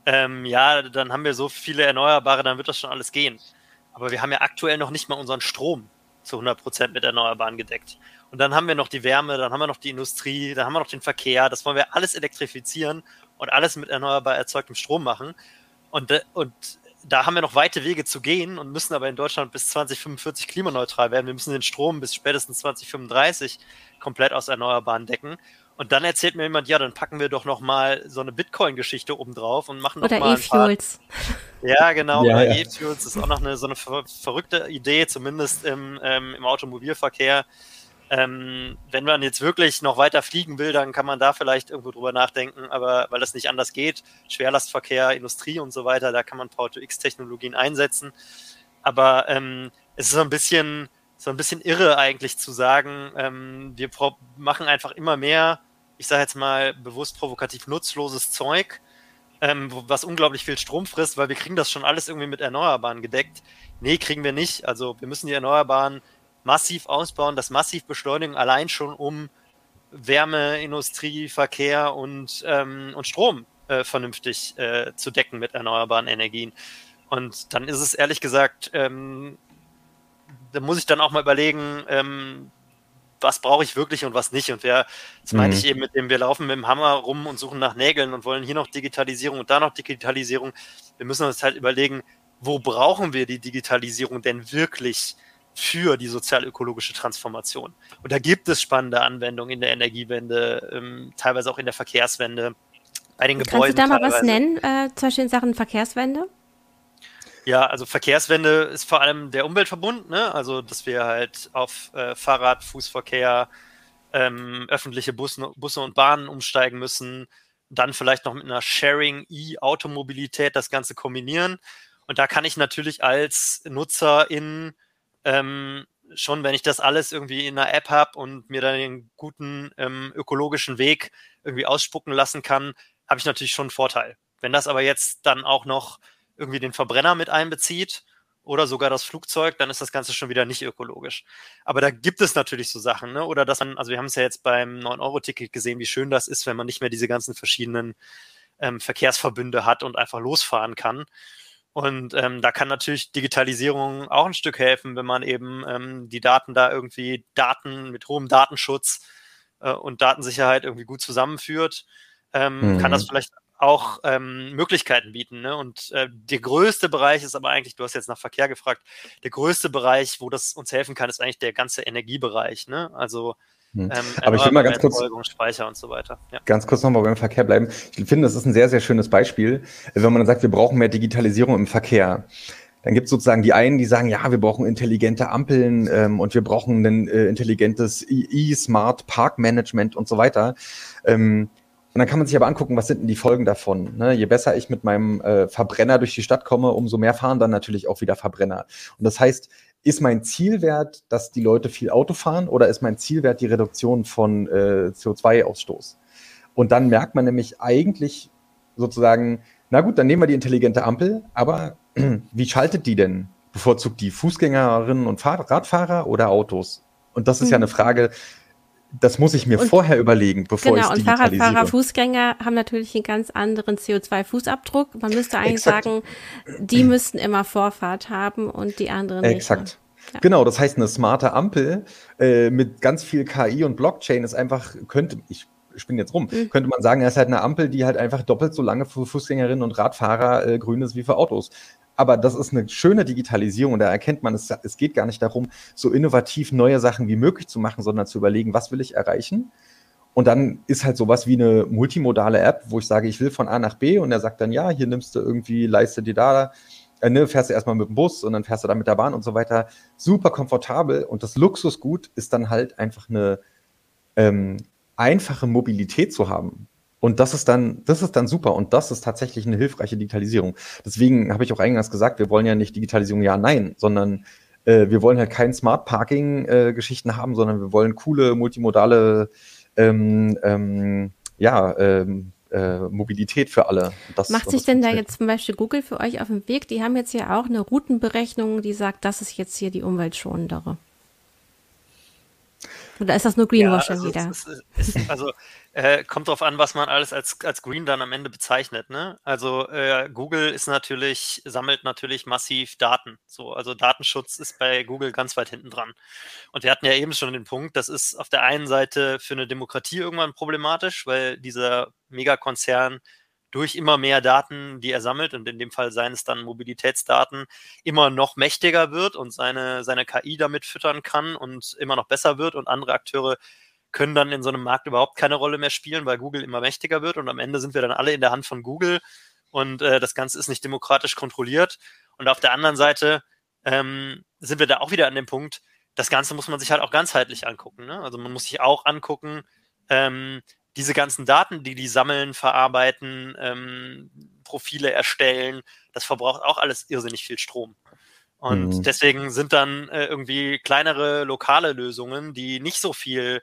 ähm, ja, dann haben wir so viele Erneuerbare, dann wird das schon alles gehen. Aber wir haben ja aktuell noch nicht mal unseren Strom zu 100 Prozent mit Erneuerbaren gedeckt. Und dann haben wir noch die Wärme, dann haben wir noch die Industrie, dann haben wir noch den Verkehr. Das wollen wir alles elektrifizieren und alles mit erneuerbar erzeugtem Strom machen. Und, äh, und da haben wir noch weite Wege zu gehen und müssen aber in Deutschland bis 2045 klimaneutral werden. Wir müssen den Strom bis spätestens 2035 komplett aus Erneuerbaren decken. Und dann erzählt mir jemand, ja, dann packen wir doch noch mal so eine Bitcoin-Geschichte oben drauf und machen noch Oder mal E-Fuels. Ja, genau. Ja, ja. E-Fuels ist auch noch eine, so eine ver verrückte Idee, zumindest im, ähm, im Automobilverkehr. Ähm, wenn man jetzt wirklich noch weiter fliegen will, dann kann man da vielleicht irgendwo drüber nachdenken, aber weil das nicht anders geht, Schwerlastverkehr, Industrie und so weiter, da kann man Power-to-X-Technologien einsetzen. Aber ähm, es ist so ein bisschen so ein bisschen irre eigentlich zu sagen, ähm, wir machen einfach immer mehr ich sage jetzt mal bewusst provokativ nutzloses Zeug, ähm, was unglaublich viel Strom frisst, weil wir kriegen das schon alles irgendwie mit Erneuerbaren gedeckt. Nee, kriegen wir nicht. Also wir müssen die Erneuerbaren massiv ausbauen, das massiv beschleunigen, allein schon um Wärme, Industrie, Verkehr und, ähm, und Strom äh, vernünftig äh, zu decken mit erneuerbaren Energien. Und dann ist es ehrlich gesagt, ähm, da muss ich dann auch mal überlegen, ähm, was brauche ich wirklich und was nicht. Und wer, das mhm. meinte ich eben mit dem, wir laufen mit dem Hammer rum und suchen nach Nägeln und wollen hier noch Digitalisierung und da noch Digitalisierung. Wir müssen uns halt überlegen, wo brauchen wir die Digitalisierung denn wirklich für die sozial-ökologische Transformation? Und da gibt es spannende Anwendungen in der Energiewende, ähm, teilweise auch in der Verkehrswende, bei den Gebäuden. Kannst du da mal teilweise. was nennen, äh, zum Beispiel in Sachen Verkehrswende? Ja, also Verkehrswende ist vor allem der Umweltverbund, ne? Also dass wir halt auf äh, Fahrrad, Fußverkehr, ähm, öffentliche Busse, Busse und Bahnen umsteigen müssen, dann vielleicht noch mit einer Sharing E-Automobilität das Ganze kombinieren. Und da kann ich natürlich als Nutzer in ähm, schon, wenn ich das alles irgendwie in einer App habe und mir dann den guten ähm, ökologischen Weg irgendwie ausspucken lassen kann, habe ich natürlich schon einen Vorteil. Wenn das aber jetzt dann auch noch irgendwie den Verbrenner mit einbezieht oder sogar das Flugzeug, dann ist das Ganze schon wieder nicht ökologisch. Aber da gibt es natürlich so Sachen, ne? Oder dass man, also wir haben es ja jetzt beim 9-Euro-Ticket gesehen, wie schön das ist, wenn man nicht mehr diese ganzen verschiedenen ähm, Verkehrsverbünde hat und einfach losfahren kann. Und ähm, da kann natürlich Digitalisierung auch ein Stück helfen, wenn man eben ähm, die Daten da irgendwie Daten mit hohem Datenschutz äh, und Datensicherheit irgendwie gut zusammenführt. Ähm, mhm. Kann das vielleicht auch ähm, Möglichkeiten bieten. Ne? Und äh, der größte Bereich ist aber eigentlich, du hast jetzt nach Verkehr gefragt, der größte Bereich, wo das uns helfen kann, ist eigentlich der ganze Energiebereich. Ne? Also hm. ähm, aber ich will mal ganz kurz, Speicher und so weiter. Ja. Ganz kurz nochmal beim Verkehr bleiben. Ich finde, das ist ein sehr, sehr schönes Beispiel, wenn man dann sagt, wir brauchen mehr Digitalisierung im Verkehr. Dann gibt es sozusagen die einen, die sagen, ja, wir brauchen intelligente Ampeln ähm, und wir brauchen ein äh, intelligentes E-Smart Parkmanagement und so weiter. Ähm, und dann kann man sich aber angucken, was sind denn die Folgen davon. Ne? Je besser ich mit meinem äh, Verbrenner durch die Stadt komme, umso mehr fahren dann natürlich auch wieder Verbrenner. Und das heißt, ist mein Zielwert, dass die Leute viel Auto fahren oder ist mein Zielwert die Reduktion von äh, CO2-Ausstoß? Und dann merkt man nämlich eigentlich sozusagen, na gut, dann nehmen wir die intelligente Ampel, aber wie schaltet die denn? Bevorzugt die Fußgängerinnen und Radfahrer oder Autos? Und das ist mhm. ja eine Frage, das muss ich mir und, vorher überlegen, bevor genau, ich Genau, und Fahrradfahrer, Fußgänger haben natürlich einen ganz anderen CO2-Fußabdruck. Man müsste eigentlich Exakt. sagen, die müssten immer Vorfahrt haben und die anderen nicht. Exakt. Ja. Genau, das heißt, eine smarte Ampel äh, mit ganz viel KI und Blockchain ist einfach, könnte, ich spinne jetzt rum, mhm. könnte man sagen, er ist halt eine Ampel, die halt einfach doppelt so lange für Fußgängerinnen und Radfahrer äh, grün ist wie für Autos. Aber das ist eine schöne Digitalisierung und da erkennt man, es, es geht gar nicht darum, so innovativ neue Sachen wie möglich zu machen, sondern zu überlegen, was will ich erreichen? Und dann ist halt sowas wie eine multimodale App, wo ich sage, ich will von A nach B und er sagt dann, ja, hier nimmst du irgendwie, leiste dir da, äh, ne, fährst du erstmal mit dem Bus und dann fährst du da mit der Bahn und so weiter. Super komfortabel und das Luxusgut ist dann halt einfach eine ähm, einfache Mobilität zu haben. Und das ist dann, das ist dann super. Und das ist tatsächlich eine hilfreiche Digitalisierung. Deswegen habe ich auch eingangs gesagt, wir wollen ja nicht Digitalisierung ja, nein, sondern äh, wir wollen halt kein Smart Parking äh, Geschichten haben, sondern wir wollen coole multimodale, ähm, ähm, ja, ähm, äh, Mobilität für alle. Das, Macht sich denn da jetzt zum Beispiel Google für euch auf den Weg? Die haben jetzt ja auch eine Routenberechnung, die sagt, das ist jetzt hier die umweltschonendere. Oder ist das nur Greenwashing ja, also wieder? Es, es, es, also äh, kommt drauf an, was man alles als, als Green dann am Ende bezeichnet. Ne? Also äh, Google ist natürlich, sammelt natürlich massiv Daten. So, also Datenschutz ist bei Google ganz weit hinten dran. Und wir hatten ja eben schon den Punkt, das ist auf der einen Seite für eine Demokratie irgendwann problematisch, weil dieser Megakonzern durch immer mehr Daten, die er sammelt, und in dem Fall seien es dann Mobilitätsdaten, immer noch mächtiger wird und seine, seine KI damit füttern kann und immer noch besser wird und andere Akteure können dann in so einem Markt überhaupt keine Rolle mehr spielen, weil Google immer mächtiger wird und am Ende sind wir dann alle in der Hand von Google und äh, das Ganze ist nicht demokratisch kontrolliert. Und auf der anderen Seite ähm, sind wir da auch wieder an dem Punkt, das Ganze muss man sich halt auch ganzheitlich angucken. Ne? Also man muss sich auch angucken, ähm, diese ganzen Daten, die die sammeln, verarbeiten, ähm, Profile erstellen, das verbraucht auch alles irrsinnig viel Strom. Und mhm. deswegen sind dann äh, irgendwie kleinere lokale Lösungen, die nicht so viel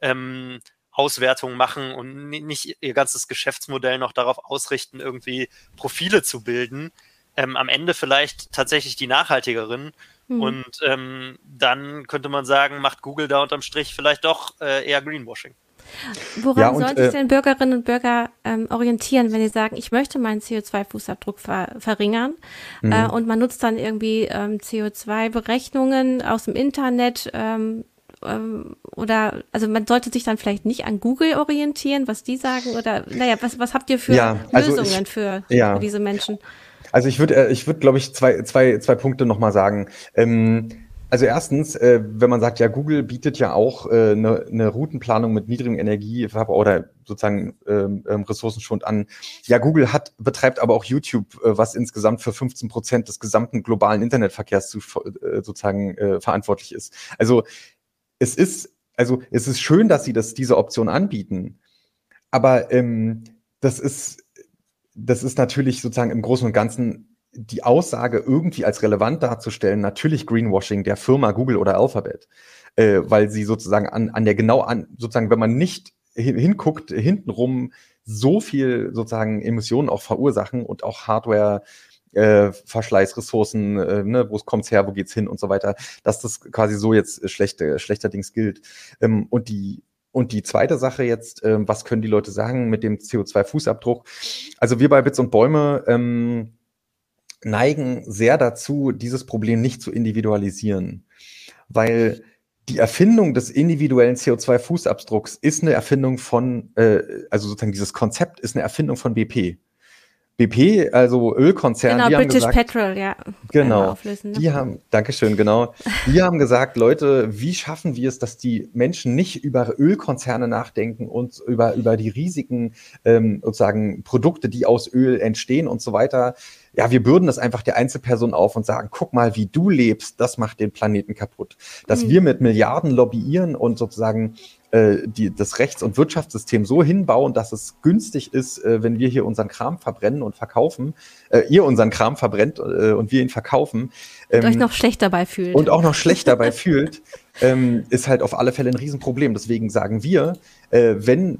ähm, Auswertungen machen und nicht ihr ganzes Geschäftsmodell noch darauf ausrichten, irgendwie Profile zu bilden, ähm, am Ende vielleicht tatsächlich die nachhaltigeren. Mhm. Und ähm, dann könnte man sagen, macht Google da unterm Strich vielleicht doch äh, eher Greenwashing. Woran ja, sollen sich äh, denn Bürgerinnen und Bürger ähm, orientieren, wenn sie sagen, ich möchte meinen CO2-Fußabdruck ver verringern mhm. äh, und man nutzt dann irgendwie ähm, CO2-Berechnungen aus dem Internet, ähm, ähm, oder also man sollte sich dann vielleicht nicht an Google orientieren, was die sagen oder naja, was, was habt ihr für ja, also Lösungen ich, für, ja. für, diese Menschen? Also ich würde, äh, ich würde, glaube ich, zwei, zwei, zwei Punkte nochmal sagen. Ähm, also erstens, äh, wenn man sagt, ja, Google bietet ja auch eine äh, ne, ne Routenplanung mit niedrigem Energieverbrauch oder sozusagen ähm, ähm, Ressourcenschonend an. Ja, Google hat betreibt aber auch YouTube, äh, was insgesamt für 15 Prozent des gesamten globalen Internetverkehrs zu, äh, sozusagen äh, verantwortlich ist. Also es ist, also es ist schön, dass sie das, diese Option anbieten, aber ähm, das ist, das ist natürlich sozusagen im Großen und Ganzen die Aussage irgendwie als relevant darzustellen, natürlich Greenwashing der Firma Google oder Alphabet, äh, weil sie sozusagen an, an der genau an, sozusagen, wenn man nicht hinguckt, hintenrum so viel sozusagen Emissionen auch verursachen und auch Hardware äh, Verschleißressourcen, äh, ne, wo kommt's her, wo geht's hin und so weiter, dass das quasi so jetzt schlechte, schlechterdings gilt. Ähm, und die und die zweite Sache jetzt, ähm, was können die Leute sagen mit dem CO2-Fußabdruck? Also wir bei Bits und Bäume ähm, neigen sehr dazu, dieses Problem nicht zu individualisieren, weil die Erfindung des individuellen CO2-Fußabdrucks ist eine Erfindung von, äh, also sozusagen dieses Konzept ist eine Erfindung von BP. BP, also Ölkonzern, genau, die British haben gesagt, Petrol, ja. Genau. Ne? Die haben, Dankeschön, genau. Die haben gesagt, Leute, wie schaffen wir es, dass die Menschen nicht über Ölkonzerne nachdenken und über, über die riesigen ähm, sozusagen Produkte, die aus Öl entstehen und so weiter. Ja, wir bürden das einfach der Einzelperson auf und sagen, guck mal, wie du lebst, das macht den Planeten kaputt. Dass mhm. wir mit Milliarden lobbyieren und sozusagen äh, die, das Rechts- und Wirtschaftssystem so hinbauen, dass es günstig ist, äh, wenn wir hier unseren Kram verbrennen und verkaufen, äh, ihr unseren Kram verbrennt äh, und wir ihn verkaufen. Ähm, und euch noch schlecht dabei fühlt. Und auch noch schlecht dabei fühlt, ähm, ist halt auf alle Fälle ein Riesenproblem. Deswegen sagen wir, äh, wenn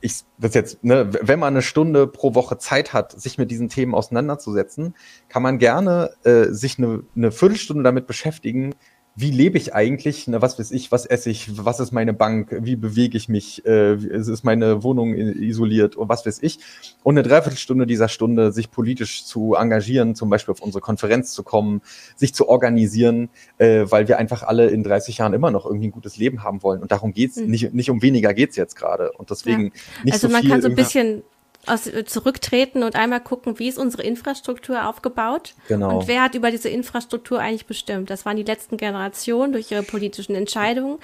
ich das jetzt, ne, wenn man eine Stunde pro Woche Zeit hat, sich mit diesen Themen auseinanderzusetzen, kann man gerne äh, sich eine, eine Viertelstunde damit beschäftigen, wie lebe ich eigentlich, ne, was weiß ich, was esse ich, was ist meine Bank, wie bewege ich mich, äh, ist meine Wohnung isoliert und was weiß ich. Und eine Dreiviertelstunde dieser Stunde sich politisch zu engagieren, zum Beispiel auf unsere Konferenz zu kommen, sich zu organisieren, äh, weil wir einfach alle in 30 Jahren immer noch irgendwie ein gutes Leben haben wollen. Und darum geht's, mhm. nicht, nicht um weniger geht's jetzt gerade. Und deswegen ja. nicht also so man viel kann so ein bisschen aus, äh, zurücktreten und einmal gucken, wie ist unsere Infrastruktur aufgebaut genau. und wer hat über diese Infrastruktur eigentlich bestimmt. Das waren die letzten Generationen durch ihre politischen Entscheidungen.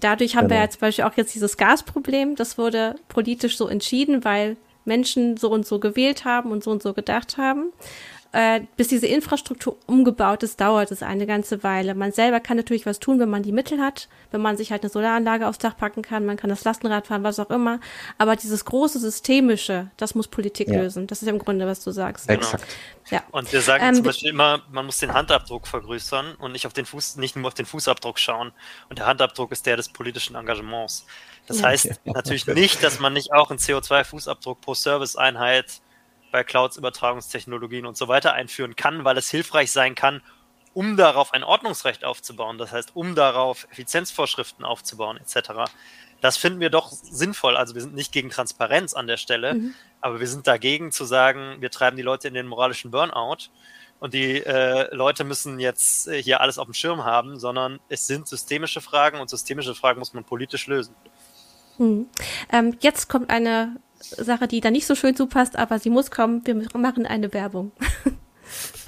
Dadurch haben genau. wir ja zum Beispiel auch jetzt dieses Gasproblem. Das wurde politisch so entschieden, weil Menschen so und so gewählt haben und so und so gedacht haben äh, bis diese Infrastruktur umgebaut ist, dauert es eine ganze Weile. Man selber kann natürlich was tun, wenn man die Mittel hat, wenn man sich halt eine Solaranlage aufs Dach packen kann, man kann das Lastenrad fahren, was auch immer. Aber dieses große Systemische, das muss Politik ja. lösen. Das ist im Grunde, was du sagst. Exakt. Ja. Und wir sagen ähm, zum Beispiel immer, man muss den Handabdruck vergrößern und nicht auf den Fuß, nicht nur auf den Fußabdruck schauen. Und der Handabdruck ist der des politischen Engagements. Das ja. heißt ja. natürlich nicht, dass man nicht auch einen CO2-Fußabdruck pro Serviceeinheit bei Clouds, Übertragungstechnologien und so weiter einführen kann, weil es hilfreich sein kann, um darauf ein Ordnungsrecht aufzubauen, das heißt, um darauf Effizienzvorschriften aufzubauen, etc. Das finden wir doch sinnvoll. Also wir sind nicht gegen Transparenz an der Stelle, mhm. aber wir sind dagegen zu sagen, wir treiben die Leute in den moralischen Burnout und die äh, Leute müssen jetzt äh, hier alles auf dem Schirm haben, sondern es sind systemische Fragen und systemische Fragen muss man politisch lösen. Mhm. Ähm, jetzt kommt eine Sache, die da nicht so schön zupasst, aber sie muss kommen. Wir machen eine Werbung.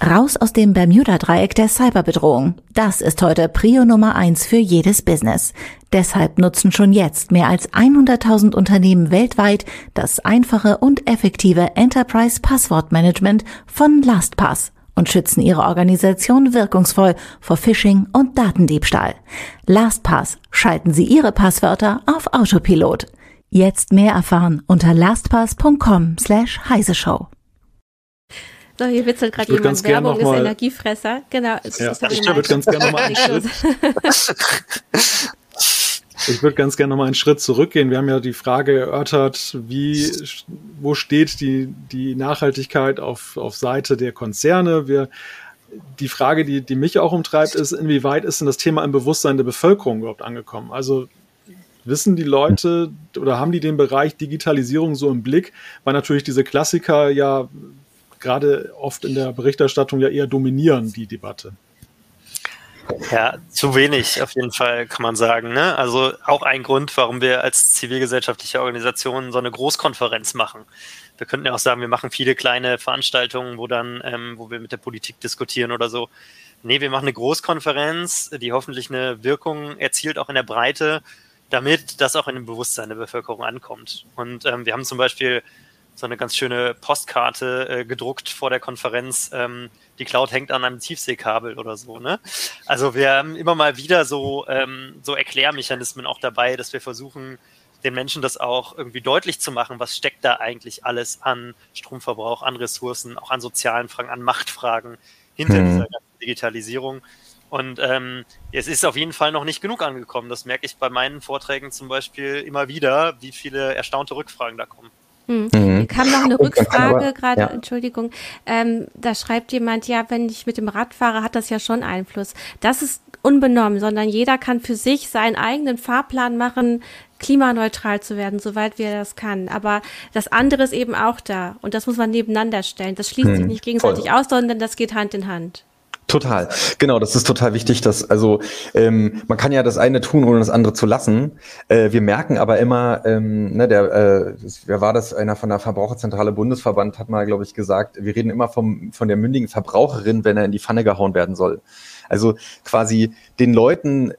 Raus aus dem Bermuda-Dreieck der Cyberbedrohung. Das ist heute Prio Nummer eins für jedes Business. Deshalb nutzen schon jetzt mehr als 100.000 Unternehmen weltweit das einfache und effektive Enterprise Passwortmanagement von LastPass und schützen ihre Organisation wirkungsvoll vor Phishing und Datendiebstahl. LastPass schalten Sie Ihre Passwörter auf Autopilot. Jetzt mehr erfahren unter lastpass.com slash heiseshow. So, hier witzelt gerade jemand, Werbung ist Energiefresser. Genau. Ja, ich würde ganz gerne nochmal einen Schritt. Ich würde ganz gerne nochmal einen Schritt zurückgehen. Wir haben ja die Frage erörtert, wie, wo steht die, die Nachhaltigkeit auf, auf Seite der Konzerne? Wir, die Frage, die, die mich auch umtreibt, ist, inwieweit ist denn das Thema im Bewusstsein der Bevölkerung überhaupt angekommen? Also Wissen die Leute oder haben die den Bereich Digitalisierung so im Blick? Weil natürlich diese Klassiker ja gerade oft in der Berichterstattung ja eher dominieren, die Debatte. Ja, zu wenig auf jeden Fall kann man sagen. Ne? Also auch ein Grund, warum wir als zivilgesellschaftliche Organisation so eine Großkonferenz machen. Wir könnten ja auch sagen, wir machen viele kleine Veranstaltungen, wo dann, ähm, wo wir mit der Politik diskutieren oder so. Nee, wir machen eine Großkonferenz, die hoffentlich eine Wirkung erzielt, auch in der Breite, damit das auch in dem Bewusstsein der Bevölkerung ankommt. Und ähm, wir haben zum Beispiel so eine ganz schöne Postkarte äh, gedruckt vor der Konferenz. Ähm, die Cloud hängt an einem Tiefseekabel oder so. Ne? Also wir haben immer mal wieder so, ähm, so Erklärmechanismen auch dabei, dass wir versuchen, den Menschen das auch irgendwie deutlich zu machen, was steckt da eigentlich alles an Stromverbrauch, an Ressourcen, auch an sozialen Fragen, an Machtfragen hinter mhm. dieser ganzen Digitalisierung. Und ähm, es ist auf jeden Fall noch nicht genug angekommen. Das merke ich bei meinen Vorträgen zum Beispiel immer wieder, wie viele erstaunte Rückfragen da kommen. Hm. Mhm. Kam noch eine Rückfrage gerade, ja. Entschuldigung. Ähm, da schreibt jemand, ja, wenn ich mit dem Rad fahre, hat das ja schon Einfluss. Das ist unbenommen, sondern jeder kann für sich seinen eigenen Fahrplan machen, klimaneutral zu werden, soweit wir das kann. Aber das andere ist eben auch da und das muss man nebeneinander stellen. Das schließt hm. sich nicht gegenseitig Voll. aus, sondern das geht Hand in Hand. Total, genau, das ist total wichtig, dass, also ähm, man kann ja das eine tun, ohne das andere zu lassen. Äh, wir merken aber immer, ähm, ne, der, äh, wer war das, einer von der Verbraucherzentrale Bundesverband hat mal, glaube ich, gesagt, wir reden immer vom, von der mündigen Verbraucherin, wenn er in die Pfanne gehauen werden soll. Also quasi den Leuten,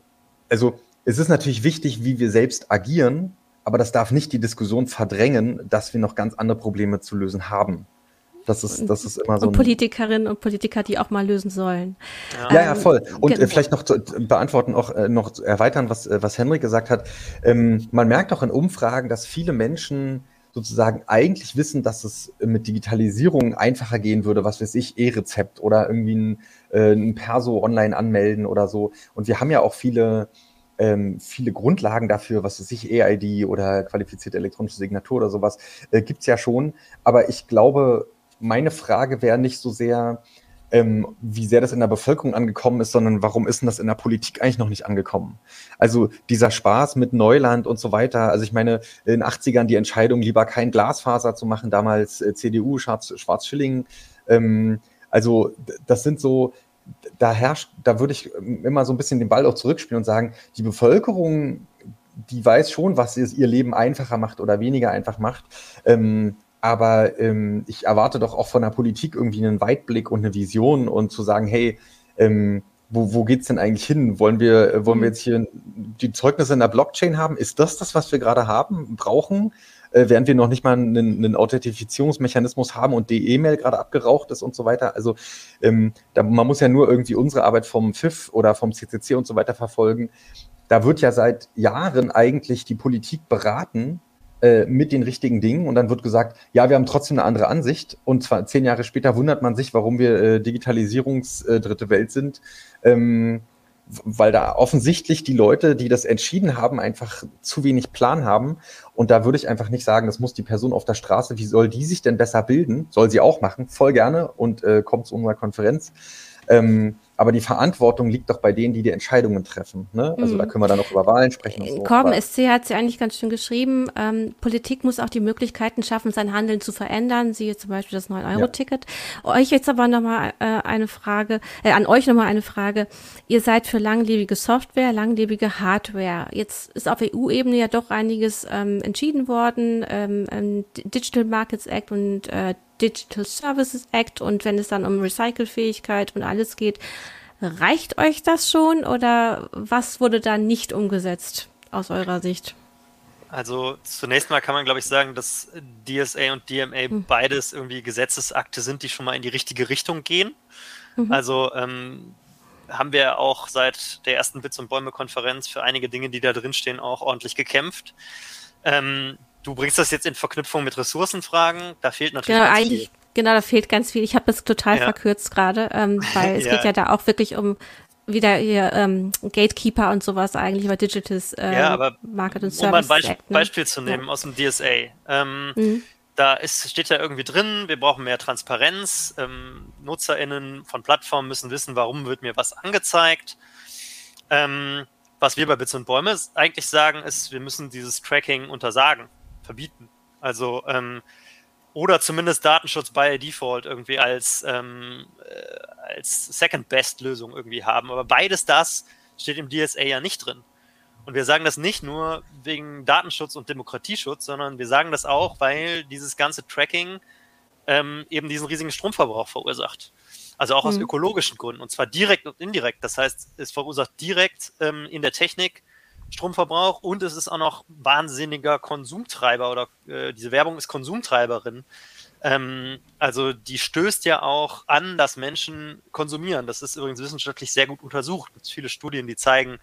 also es ist natürlich wichtig, wie wir selbst agieren, aber das darf nicht die Diskussion verdrängen, dass wir noch ganz andere Probleme zu lösen haben. Das ist, das ist immer so. Und Politikerinnen und Politiker, die auch mal lösen sollen. Ja, ja, ja voll. Und äh, genau. vielleicht noch zu beantworten, auch äh, noch erweitern, was, äh, was Henrik gesagt hat. Ähm, man merkt auch in Umfragen, dass viele Menschen sozusagen eigentlich wissen, dass es mit Digitalisierung einfacher gehen würde, was weiß ich, E-Rezept oder irgendwie ein, äh, ein Perso online anmelden oder so. Und wir haben ja auch viele, ähm, viele Grundlagen dafür, was weiß ich, EID oder qualifizierte elektronische Signatur oder sowas, äh, gibt's ja schon. Aber ich glaube, meine Frage wäre nicht so sehr, ähm, wie sehr das in der Bevölkerung angekommen ist, sondern warum ist denn das in der Politik eigentlich noch nicht angekommen? Also dieser Spaß mit Neuland und so weiter. Also ich meine, in den 80ern die Entscheidung, lieber kein Glasfaser zu machen, damals äh, CDU, Schwarz-Schilling. Ähm, also das sind so, da herrscht, da würde ich immer so ein bisschen den Ball auch zurückspielen und sagen, die Bevölkerung, die weiß schon, was ihr Leben einfacher macht oder weniger einfach macht. Ähm, aber ähm, ich erwarte doch auch von der Politik irgendwie einen Weitblick und eine Vision und zu sagen, hey, ähm, wo, wo geht es denn eigentlich hin? Wollen wir, äh, wollen wir mhm. jetzt hier die Zeugnisse in der Blockchain haben? Ist das das, was wir gerade haben, brauchen? Äh, während wir noch nicht mal einen, einen Authentifizierungsmechanismus haben und die E-Mail gerade abgeraucht ist und so weiter. Also ähm, da, man muss ja nur irgendwie unsere Arbeit vom FIF oder vom CCC und so weiter verfolgen. Da wird ja seit Jahren eigentlich die Politik beraten, äh, mit den richtigen Dingen. Und dann wird gesagt, ja, wir haben trotzdem eine andere Ansicht. Und zwar zehn Jahre später wundert man sich, warum wir äh, Digitalisierungsdritte äh, Welt sind, ähm, weil da offensichtlich die Leute, die das entschieden haben, einfach zu wenig Plan haben. Und da würde ich einfach nicht sagen, das muss die Person auf der Straße, wie soll die sich denn besser bilden? Soll sie auch machen, voll gerne und äh, kommt zu unserer Konferenz. Ähm, aber die Verantwortung liegt doch bei denen, die die Entscheidungen treffen. Ne? Also mhm. da können wir dann noch über Wahlen sprechen. So. Korben SC hat sie eigentlich ganz schön geschrieben. Ähm, Politik muss auch die Möglichkeiten schaffen, sein Handeln zu verändern. Siehe zum Beispiel das 9-Euro-Ticket. Ja. Euch jetzt aber nochmal äh, eine Frage, äh, an euch nochmal eine Frage. Ihr seid für langlebige Software, langlebige Hardware. Jetzt ist auf EU-Ebene ja doch einiges ähm, entschieden worden. Ähm, ähm Digital Markets Act und äh, Digital Services Act und wenn es dann um Recycelfähigkeit und alles geht, reicht euch das schon oder was wurde da nicht umgesetzt aus eurer Sicht? Also zunächst mal kann man, glaube ich, sagen, dass DSA und DMA hm. beides irgendwie Gesetzesakte sind, die schon mal in die richtige Richtung gehen. Mhm. Also ähm, haben wir auch seit der ersten Witz- und Bäume-Konferenz für einige Dinge, die da drinstehen, auch ordentlich gekämpft. Ähm, du bringst das jetzt in Verknüpfung mit Ressourcenfragen. Da fehlt natürlich. Genau, eigentlich, viel. genau, da fehlt ganz viel. Ich habe das total ja. verkürzt gerade, ähm, weil es ja. geht ja da auch wirklich um wieder hier ähm, Gatekeeper und sowas eigentlich über Digitals ähm, ja, aber Market und Service. Um ein Beisp Act, ne? Beispiel zu nehmen aus dem DSA. Ähm, mhm. Da ist, steht ja irgendwie drin, wir brauchen mehr Transparenz. Ähm, NutzerInnen von Plattformen müssen wissen, warum wird mir was angezeigt. Ähm, was wir bei Bits und Bäume eigentlich sagen, ist, wir müssen dieses Tracking untersagen verbieten. Also ähm, oder zumindest Datenschutz by Default irgendwie als, ähm, äh, als Second-Best-Lösung irgendwie haben. Aber beides das steht im DSA ja nicht drin. Und wir sagen das nicht nur wegen Datenschutz und Demokratieschutz, sondern wir sagen das auch, weil dieses ganze Tracking ähm, eben diesen riesigen Stromverbrauch verursacht. Also auch aus mhm. ökologischen Gründen, und zwar direkt und indirekt. Das heißt, es verursacht direkt ähm, in der Technik Stromverbrauch und es ist auch noch wahnsinniger Konsumtreiber oder äh, diese Werbung ist Konsumtreiberin. Ähm, also die stößt ja auch an, dass Menschen konsumieren. Das ist übrigens wissenschaftlich sehr gut untersucht. Es gibt viele Studien, die zeigen,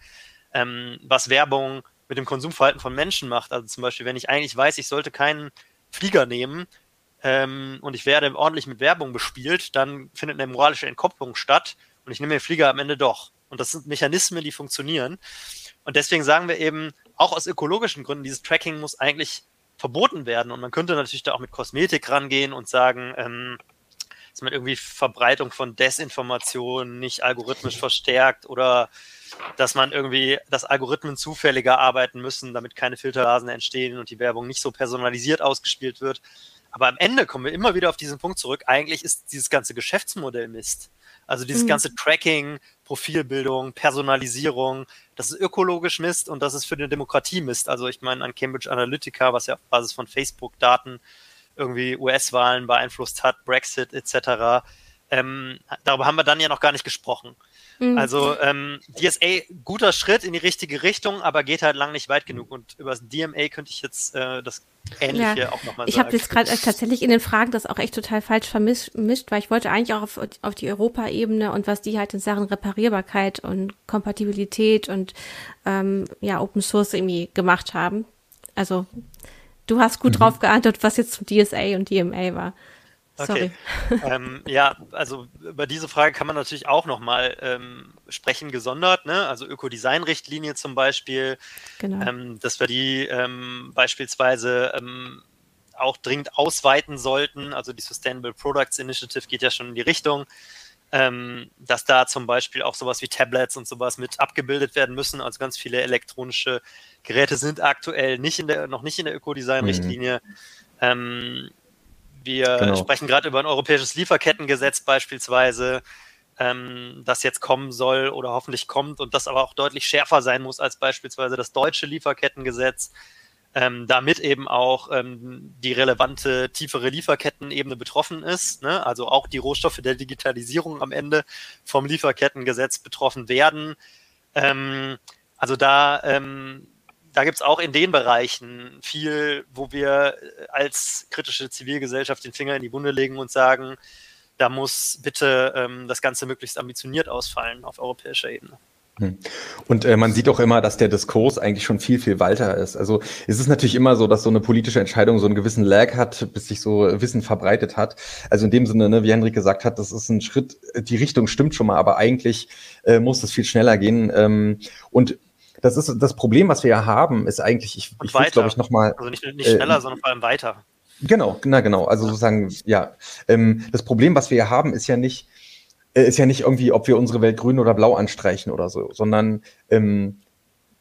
ähm, was Werbung mit dem Konsumverhalten von Menschen macht. Also zum Beispiel, wenn ich eigentlich weiß, ich sollte keinen Flieger nehmen ähm, und ich werde ordentlich mit Werbung bespielt, dann findet eine moralische Entkopplung statt und ich nehme den Flieger am Ende doch. Und das sind Mechanismen, die funktionieren. Und deswegen sagen wir eben, auch aus ökologischen Gründen, dieses Tracking muss eigentlich verboten werden. Und man könnte natürlich da auch mit Kosmetik rangehen und sagen, ähm, dass man irgendwie Verbreitung von Desinformation nicht algorithmisch verstärkt oder dass man irgendwie, dass Algorithmen zufälliger arbeiten müssen, damit keine Filterrasen entstehen und die Werbung nicht so personalisiert ausgespielt wird. Aber am Ende kommen wir immer wieder auf diesen Punkt zurück. Eigentlich ist dieses ganze Geschäftsmodell Mist. Also dieses mhm. ganze Tracking, Profilbildung, Personalisierung, das ist ökologisch Mist und das ist für eine Demokratie Mist. Also ich meine an Cambridge Analytica, was ja auf Basis von Facebook-Daten irgendwie US-Wahlen beeinflusst hat, Brexit etc. Ähm, darüber haben wir dann ja noch gar nicht gesprochen. Mhm. Also ähm, DSA, guter Schritt in die richtige Richtung, aber geht halt lang nicht weit genug. Und über das DMA könnte ich jetzt äh, das Ähnliche ja. auch nochmal sagen. Ich habe jetzt gerade äh, tatsächlich in den Fragen das auch echt total falsch vermischt, weil ich wollte eigentlich auch auf, auf die Europaebene und was die halt in Sachen Reparierbarkeit und Kompatibilität und ähm, ja, Open Source irgendwie gemacht haben. Also du hast gut mhm. drauf geantwortet, was jetzt zum DSA und DMA war. Okay. ähm, ja, also über diese Frage kann man natürlich auch nochmal ähm, sprechen, gesondert. Ne? Also Ökodesign-Richtlinie zum Beispiel, genau. ähm, dass wir die ähm, beispielsweise ähm, auch dringend ausweiten sollten. Also die Sustainable Products Initiative geht ja schon in die Richtung, ähm, dass da zum Beispiel auch sowas wie Tablets und sowas mit abgebildet werden müssen. Also ganz viele elektronische Geräte sind aktuell nicht in der, noch nicht in der Ökodesign-Richtlinie. Mhm. Wir genau. sprechen gerade über ein europäisches Lieferkettengesetz beispielsweise, ähm, das jetzt kommen soll oder hoffentlich kommt und das aber auch deutlich schärfer sein muss als beispielsweise das deutsche Lieferkettengesetz. ähm, damit eben auch ähm, die relevante tiefere Lieferkettenebene betroffen ist, ne? also auch die Rohstoffe der Digitalisierung am Ende vom Lieferkettengesetz betroffen werden. Ähm, also da, ähm, da gibt es auch in den Bereichen viel, wo wir als kritische Zivilgesellschaft den Finger in die Wunde legen und sagen, da muss bitte ähm, das Ganze möglichst ambitioniert ausfallen auf europäischer Ebene. Hm. Und äh, man sieht auch immer, dass der Diskurs eigentlich schon viel, viel weiter ist. Also es ist natürlich immer so, dass so eine politische Entscheidung so einen gewissen Lag hat, bis sich so Wissen verbreitet hat. Also in dem Sinne, ne, wie Henrik gesagt hat, das ist ein Schritt, die Richtung stimmt schon mal, aber eigentlich äh, muss es viel schneller gehen. Ähm, und das ist das Problem, was wir ja haben, ist eigentlich, ich, ich will glaube ich nochmal. Also nicht, nicht schneller, äh, sondern vor allem weiter. Genau, na genau. Also sozusagen, ja. Ähm, das Problem, was wir hier haben, ist ja nicht, äh, ist ja nicht irgendwie, ob wir unsere Welt grün oder blau anstreichen oder so, sondern ähm,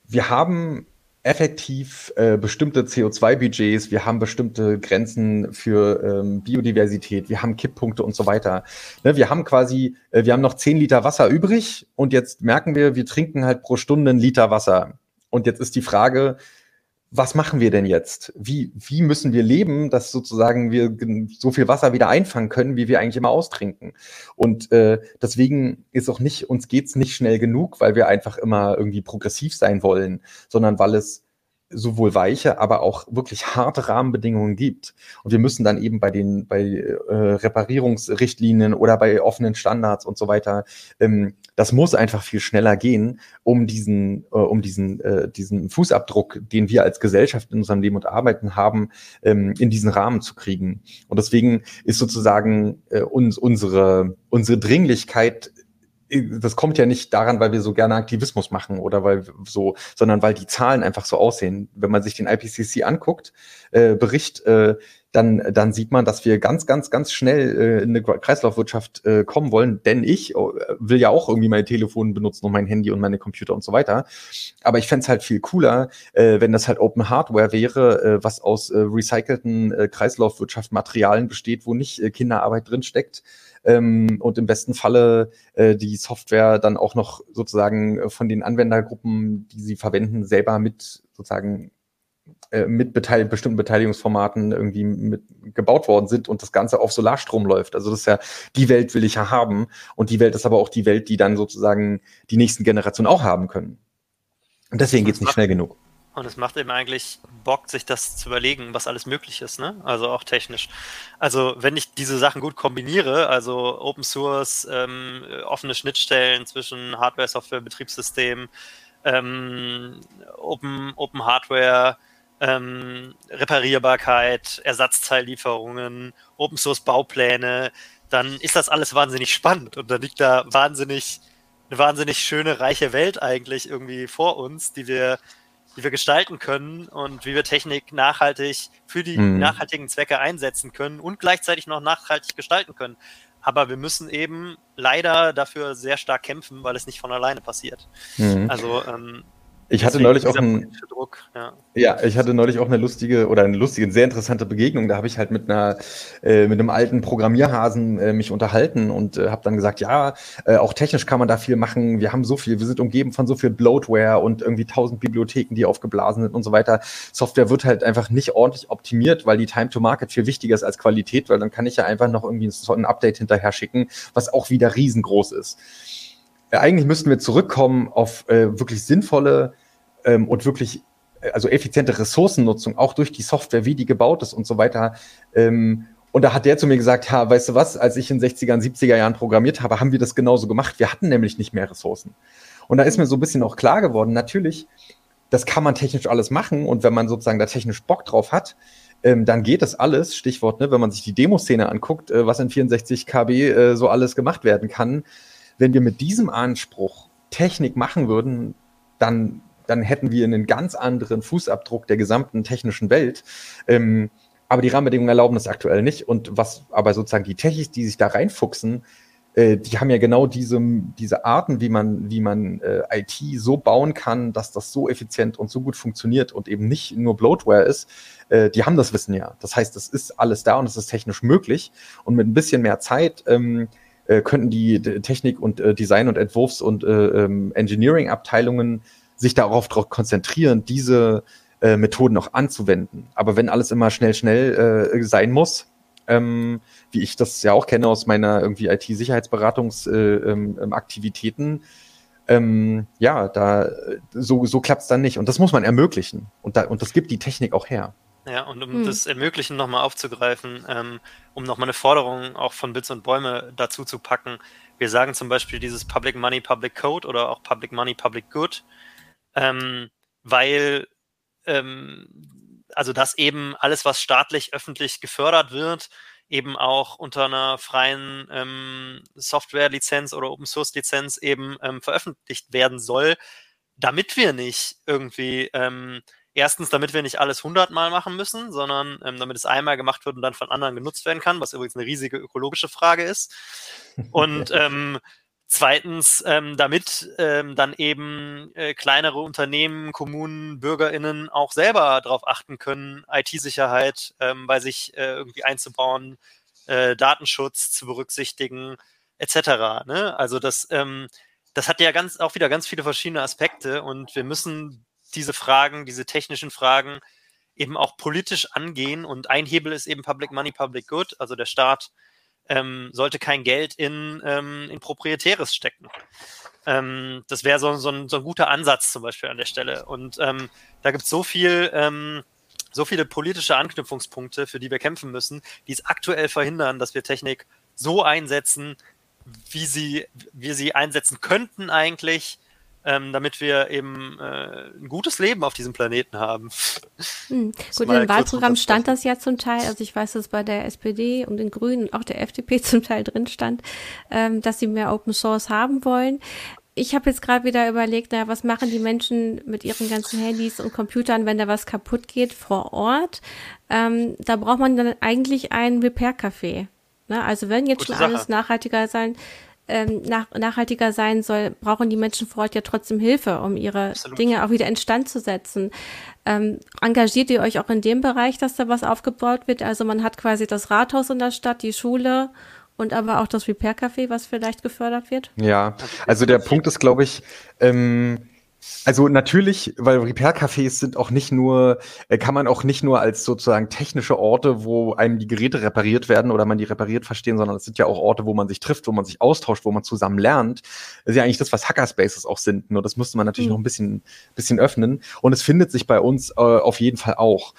wir haben effektiv äh, bestimmte CO2-Budgets, wir haben bestimmte Grenzen für ähm, Biodiversität, wir haben Kipppunkte und so weiter. Ne, wir haben quasi, äh, wir haben noch zehn Liter Wasser übrig und jetzt merken wir, wir trinken halt pro Stunde einen Liter Wasser. Und jetzt ist die Frage, was machen wir denn jetzt? Wie, wie müssen wir leben, dass sozusagen wir so viel Wasser wieder einfangen können, wie wir eigentlich immer austrinken? Und äh, deswegen ist auch nicht, uns geht's nicht schnell genug, weil wir einfach immer irgendwie progressiv sein wollen, sondern weil es sowohl weiche, aber auch wirklich harte Rahmenbedingungen gibt. Und wir müssen dann eben bei den bei äh, Reparierungsrichtlinien oder bei offenen Standards und so weiter, ähm, das muss einfach viel schneller gehen, um diesen äh, um diesen äh, diesen Fußabdruck, den wir als Gesellschaft in unserem Leben und Arbeiten haben, ähm, in diesen Rahmen zu kriegen. Und deswegen ist sozusagen äh, uns unsere unsere Dringlichkeit das kommt ja nicht daran, weil wir so gerne Aktivismus machen oder weil so, sondern weil die Zahlen einfach so aussehen. Wenn man sich den IPCC anguckt, äh, Bericht, äh, dann, dann sieht man, dass wir ganz, ganz, ganz schnell äh, in eine Kreislaufwirtschaft äh, kommen wollen. Denn ich äh, will ja auch irgendwie mein Telefon benutzen und mein Handy und meine Computer und so weiter. Aber ich fände es halt viel cooler, äh, wenn das halt Open Hardware wäre, äh, was aus äh, recycelten äh, Kreislaufwirtschaft-Materialien besteht, wo nicht äh, Kinderarbeit drin steckt ähm, und im besten Falle äh, die Software dann auch noch sozusagen äh, von den Anwendergruppen, die sie verwenden, selber mit sozusagen äh, mit beteil bestimmten Beteiligungsformaten irgendwie mit gebaut worden sind und das Ganze auf Solarstrom läuft. Also das ist ja, die Welt will ich ja haben und die Welt ist aber auch die Welt, die dann sozusagen die nächsten Generationen auch haben können. Und deswegen geht's nicht schnell genug. Und es macht eben eigentlich Bock, sich das zu überlegen, was alles möglich ist, ne? Also auch technisch. Also wenn ich diese Sachen gut kombiniere, also Open Source, ähm, offene Schnittstellen zwischen Hardware, Software, Betriebssystem, ähm, Open, Open Hardware, ähm, Reparierbarkeit, Ersatzteillieferungen, Open Source Baupläne, dann ist das alles wahnsinnig spannend und dann liegt da wahnsinnig eine wahnsinnig schöne, reiche Welt eigentlich irgendwie vor uns, die wir die wir gestalten können und wie wir Technik nachhaltig für die mhm. nachhaltigen Zwecke einsetzen können und gleichzeitig noch nachhaltig gestalten können. Aber wir müssen eben leider dafür sehr stark kämpfen, weil es nicht von alleine passiert. Mhm. Also ähm, ich hatte neulich auch einen, ja. ja. ich hatte neulich auch eine lustige oder eine lustige, sehr interessante Begegnung. Da habe ich halt mit einer, äh, mit einem alten Programmierhasen äh, mich unterhalten und äh, habe dann gesagt, ja, äh, auch technisch kann man da viel machen. Wir haben so viel, wir sind umgeben von so viel Bloatware und irgendwie tausend Bibliotheken, die aufgeblasen sind und so weiter. Software wird halt einfach nicht ordentlich optimiert, weil die Time to Market viel wichtiger ist als Qualität, weil dann kann ich ja einfach noch irgendwie ein Update hinterher schicken, was auch wieder riesengroß ist. Äh, eigentlich müssten wir zurückkommen auf äh, wirklich sinnvolle ähm, und wirklich, äh, also effiziente Ressourcennutzung, auch durch die Software, wie die gebaut ist und so weiter. Ähm, und da hat der zu mir gesagt, ha, weißt du was, als ich in den 60er und 70er Jahren programmiert habe, haben wir das genauso gemacht. Wir hatten nämlich nicht mehr Ressourcen. Und da ist mir so ein bisschen auch klar geworden, natürlich, das kann man technisch alles machen und wenn man sozusagen da technisch Bock drauf hat, ähm, dann geht das alles. Stichwort, ne, wenn man sich die Demoszene anguckt, äh, was in 64 KB äh, so alles gemacht werden kann. Wenn wir mit diesem Anspruch Technik machen würden, dann dann hätten wir einen ganz anderen Fußabdruck der gesamten technischen Welt. Ähm, aber die Rahmenbedingungen erlauben das aktuell nicht. Und was aber sozusagen die Techis, die sich da reinfuchsen, äh, die haben ja genau diese, diese Arten, wie man, wie man äh, IT so bauen kann, dass das so effizient und so gut funktioniert und eben nicht nur Bloatware ist. Äh, die haben das Wissen ja. Das heißt, das ist alles da und es ist technisch möglich. Und mit ein bisschen mehr Zeit ähm, äh, könnten die Technik und äh, Design und Entwurfs- und äh, ähm, Engineering-Abteilungen sich darauf konzentrieren, diese äh, Methoden auch anzuwenden. Aber wenn alles immer schnell, schnell äh, sein muss, ähm, wie ich das ja auch kenne aus meiner irgendwie IT-Sicherheitsberatungsaktivitäten, äh, ähm, ähm, ja, da so, so klappt es dann nicht. Und das muss man ermöglichen. Und, da, und das gibt die Technik auch her. Ja, und um hm. das Ermöglichen nochmal aufzugreifen, ähm, um nochmal eine Forderung auch von Bits und Bäume dazu zu packen. Wir sagen zum Beispiel dieses Public Money, Public Code oder auch Public Money, Public Good, ähm, weil ähm, also dass eben alles, was staatlich, öffentlich gefördert wird, eben auch unter einer freien ähm, Software-Lizenz oder Open-Source-Lizenz eben ähm, veröffentlicht werden soll, damit wir nicht irgendwie ähm, Erstens, damit wir nicht alles hundertmal machen müssen, sondern ähm, damit es einmal gemacht wird und dann von anderen genutzt werden kann, was übrigens eine riesige ökologische Frage ist. Und ähm, zweitens, ähm, damit ähm, dann eben äh, kleinere Unternehmen, Kommunen, BürgerInnen auch selber darauf achten können, IT-Sicherheit ähm, bei sich äh, irgendwie einzubauen, äh, Datenschutz zu berücksichtigen, etc. Ne? Also das, ähm, das hat ja ganz auch wieder ganz viele verschiedene Aspekte und wir müssen diese Fragen, diese technischen Fragen eben auch politisch angehen. Und ein Hebel ist eben Public Money, Public Good. Also der Staat ähm, sollte kein Geld in, ähm, in Proprietäres stecken. Ähm, das wäre so, so, ein, so ein guter Ansatz zum Beispiel an der Stelle. Und ähm, da gibt es so viel, ähm, so viele politische Anknüpfungspunkte, für die wir kämpfen müssen, die es aktuell verhindern, dass wir Technik so einsetzen, wie sie, wir sie einsetzen könnten eigentlich, ähm, damit wir eben äh, ein gutes Leben auf diesem Planeten haben. Hm. Gut, im Wahlprogramm stand das ja zum Teil, also ich weiß, dass bei der SPD und den Grünen und auch der FDP zum Teil drin stand, ähm, dass sie mehr Open Source haben wollen. Ich habe jetzt gerade wieder überlegt, na, was machen die Menschen mit ihren ganzen Handys und Computern, wenn da was kaputt geht vor Ort? Ähm, da braucht man dann eigentlich ein Repair-Café. Ne? Also wenn jetzt Gute schon Sache. alles nachhaltiger sein ähm, nach, nachhaltiger sein soll, brauchen die Menschen vor Ort ja trotzdem Hilfe, um ihre Absolut. Dinge auch wieder instand zu setzen. Ähm, engagiert ihr euch auch in dem Bereich, dass da was aufgebaut wird? Also man hat quasi das Rathaus in der Stadt, die Schule und aber auch das Repair-Café, was vielleicht gefördert wird? Ja, also der Punkt ist, glaube ich, ähm, also natürlich, weil Repair-Cafés sind auch nicht nur, äh, kann man auch nicht nur als sozusagen technische Orte, wo einem die Geräte repariert werden oder man die repariert verstehen, sondern es sind ja auch Orte, wo man sich trifft, wo man sich austauscht, wo man zusammen lernt. Das ist ja eigentlich das, was Hackerspaces auch sind. Nur das müsste man natürlich mhm. noch ein bisschen, bisschen öffnen. Und es findet sich bei uns äh, auf jeden Fall auch.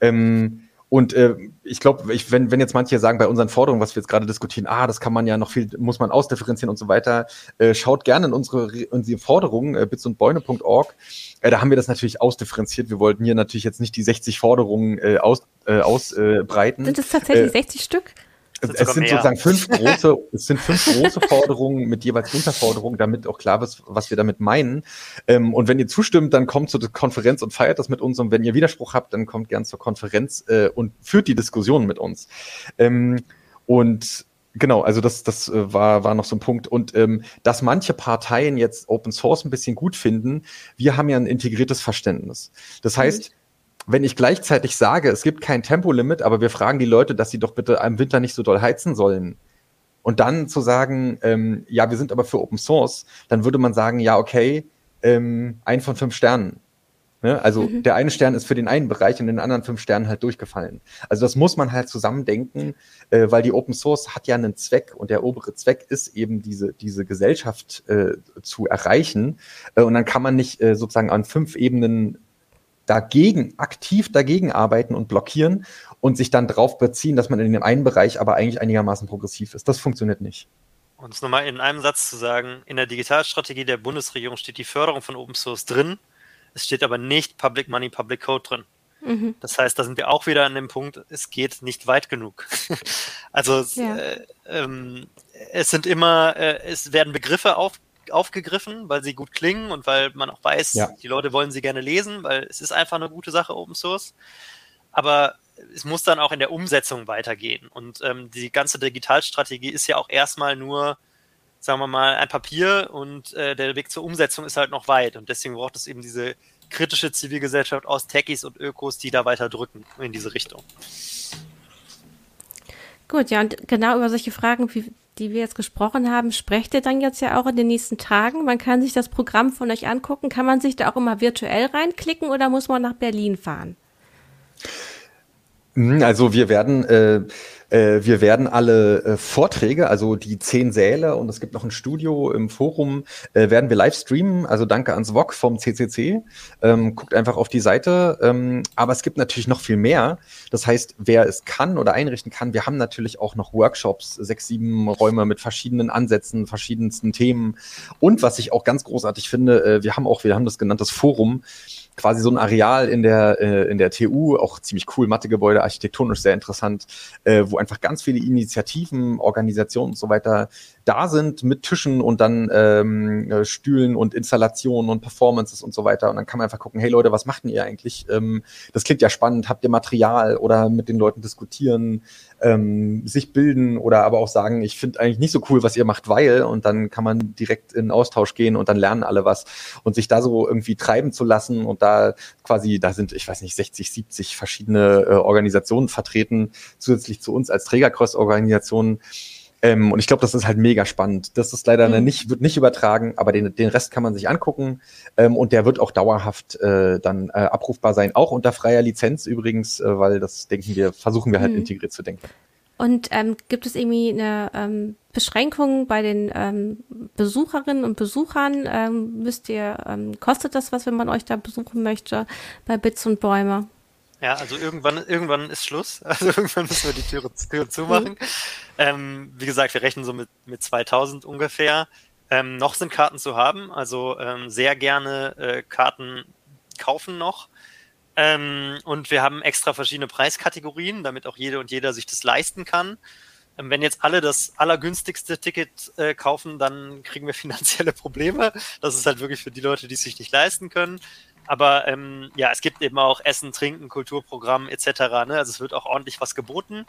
Ähm, und äh, ich glaube, ich, wenn, wenn jetzt manche sagen, bei unseren Forderungen, was wir jetzt gerade diskutieren, ah, das kann man ja noch viel, muss man ausdifferenzieren und so weiter, äh, schaut gerne in unsere, unsere Forderungen, äh, bitsundbäune.org. Äh, da haben wir das natürlich ausdifferenziert. Wir wollten hier natürlich jetzt nicht die 60 Forderungen äh, aus, äh, ausbreiten. Sind es tatsächlich äh, 60 Stück? Es, es sind mehr. sozusagen fünf große, es sind fünf große Forderungen mit jeweils Unterforderungen, damit auch klar ist, was wir damit meinen. Ähm, und wenn ihr zustimmt, dann kommt zur Konferenz und feiert das mit uns. Und wenn ihr Widerspruch habt, dann kommt gern zur Konferenz äh, und führt die Diskussion mit uns. Ähm, und Genau, also das, das äh, war, war noch so ein Punkt. Und ähm, dass manche Parteien jetzt Open Source ein bisschen gut finden, wir haben ja ein integriertes Verständnis. Das heißt, wenn ich gleichzeitig sage, es gibt kein Tempolimit, aber wir fragen die Leute, dass sie doch bitte im Winter nicht so doll heizen sollen, und dann zu sagen, ähm, ja, wir sind aber für Open Source, dann würde man sagen, ja, okay, ähm, ein von fünf Sternen. Ne? Also mhm. der eine Stern ist für den einen Bereich und den anderen fünf Sternen halt durchgefallen. Also das muss man halt zusammendenken, äh, weil die Open Source hat ja einen Zweck und der obere Zweck ist eben diese, diese Gesellschaft äh, zu erreichen. Äh, und dann kann man nicht äh, sozusagen an fünf Ebenen dagegen, aktiv dagegen arbeiten und blockieren und sich dann darauf beziehen, dass man in dem einen Bereich aber eigentlich einigermaßen progressiv ist. Das funktioniert nicht. Und es nochmal in einem Satz zu sagen, in der Digitalstrategie der Bundesregierung steht die Förderung von Open Source drin, es steht aber nicht Public Money, Public Code drin. Mhm. Das heißt, da sind wir auch wieder an dem Punkt, es geht nicht weit genug. also ja. äh, ähm, es sind immer, äh, es werden Begriffe auf, aufgegriffen, weil sie gut klingen und weil man auch weiß, ja. die Leute wollen sie gerne lesen, weil es ist einfach eine gute Sache, Open Source. Aber es muss dann auch in der Umsetzung weitergehen. Und ähm, die ganze Digitalstrategie ist ja auch erstmal nur, sagen wir mal, ein Papier und äh, der Weg zur Umsetzung ist halt noch weit. Und deswegen braucht es eben diese kritische Zivilgesellschaft aus Techies und Ökos, die da weiter drücken in diese Richtung. Gut, ja, und genau über solche Fragen wie die wir jetzt gesprochen haben, sprecht ihr dann jetzt ja auch in den nächsten Tagen. Man kann sich das Programm von euch angucken. Kann man sich da auch immer virtuell reinklicken oder muss man nach Berlin fahren? Hm, also wir werden äh, äh, wir werden alle äh, Vorträge, also die zehn Säle und es gibt noch ein Studio im Forum, äh, werden wir live streamen. Also danke ans VOG vom CCC. Ähm, guckt einfach auf die Seite. Ähm, aber es gibt natürlich noch viel mehr. Das heißt, wer es kann oder einrichten kann, wir haben natürlich auch noch Workshops, sechs, sieben Räume mit verschiedenen Ansätzen, verschiedensten Themen. Und was ich auch ganz großartig finde, äh, wir haben auch, wir haben das genannt, das Forum quasi so ein Areal in der, äh, in der TU, auch ziemlich cool, Mathegebäude, architektonisch sehr interessant, äh, wo einfach ganz viele Initiativen, Organisationen und so weiter da sind mit Tischen und dann ähm, äh, Stühlen und Installationen und Performances und so weiter. Und dann kann man einfach gucken, hey Leute, was macht denn ihr eigentlich? Ähm, das klingt ja spannend, habt ihr Material oder mit den Leuten diskutieren, ähm, sich bilden oder aber auch sagen, ich finde eigentlich nicht so cool, was ihr macht, weil und dann kann man direkt in Austausch gehen und dann lernen alle was und sich da so irgendwie treiben zu lassen und da quasi, da sind, ich weiß nicht, 60, 70 verschiedene äh, Organisationen vertreten, zusätzlich zu uns als Trägerkreuz-Organisationen. Ähm, und ich glaube, das ist halt mega spannend. Das ist leider mhm. nicht, wird nicht übertragen, aber den, den Rest kann man sich angucken. Ähm, und der wird auch dauerhaft äh, dann äh, abrufbar sein, auch unter freier Lizenz übrigens, äh, weil das denken wir, versuchen wir halt mhm. integriert zu denken. Und ähm, gibt es irgendwie eine ähm, Beschränkung bei den ähm, Besucherinnen und Besuchern? Ähm, müsst ihr, ähm, kostet das was, wenn man euch da besuchen möchte bei Bits und Bäume? Ja, also irgendwann, irgendwann ist Schluss. Also irgendwann müssen wir die Türe, Türe zumachen. Ähm, wie gesagt, wir rechnen so mit, mit 2000 ungefähr. Ähm, noch sind Karten zu haben, also ähm, sehr gerne äh, Karten kaufen noch. Ähm, und wir haben extra verschiedene Preiskategorien, damit auch jede und jeder sich das leisten kann. Ähm, wenn jetzt alle das allergünstigste Ticket äh, kaufen, dann kriegen wir finanzielle Probleme. Das ist halt wirklich für die Leute, die es sich nicht leisten können. Aber ähm, ja, es gibt eben auch Essen, Trinken, Kulturprogramm etc. Ne? Also es wird auch ordentlich was geboten.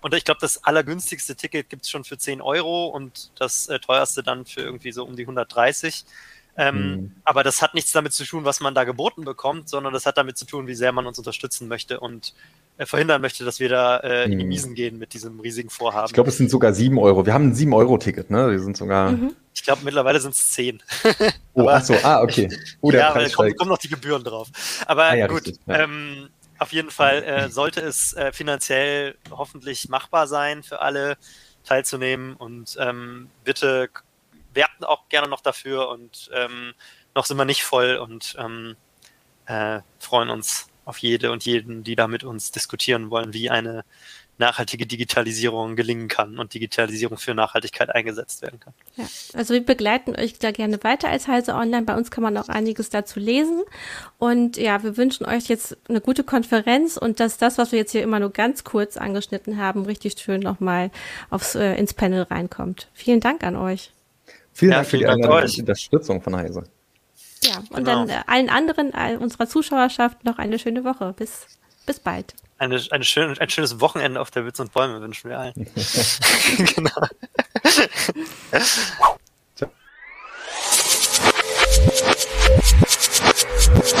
Und ich glaube, das allergünstigste Ticket gibt es schon für 10 Euro und das äh, teuerste dann für irgendwie so um die 130. Ähm, mhm. Aber das hat nichts damit zu tun, was man da geboten bekommt, sondern das hat damit zu tun, wie sehr man uns unterstützen möchte und äh, verhindern möchte, dass wir da äh, in die. Miesen gehen mit diesem riesigen Vorhaben. Ich glaube, es sind sogar 7 Euro. Wir haben ein 7-Euro-Ticket, ne? Wir sind sogar. Mhm. Ich glaube, mittlerweile sind es 10. oh, ach so, ah, okay. Oh, ja, Preis kommen, kommen noch die Gebühren drauf. Aber ah, ja, gut, richtig, ja. ähm, auf jeden Fall äh, sollte es äh, finanziell hoffentlich machbar sein für alle teilzunehmen und ähm, bitte werten auch gerne noch dafür und ähm, noch sind wir nicht voll und ähm, äh, freuen uns auf jede und jeden, die da mit uns diskutieren wollen, wie eine nachhaltige Digitalisierung gelingen kann und Digitalisierung für Nachhaltigkeit eingesetzt werden kann. Ja, also wir begleiten euch da gerne weiter als Heise Online. Bei uns kann man auch einiges dazu lesen. Und ja, wir wünschen euch jetzt eine gute Konferenz und dass das, was wir jetzt hier immer nur ganz kurz angeschnitten haben, richtig schön nochmal aufs, äh, ins Panel reinkommt. Vielen Dank an euch. Vielen ja, Dank für die Unterstützung von Heise. Ja, und genau. dann allen anderen all unserer Zuschauerschaft noch eine schöne Woche. Bis, bis bald eine, eine schön, ein schönes Wochenende auf der Witz und Bäume wünschen wir allen. genau. so.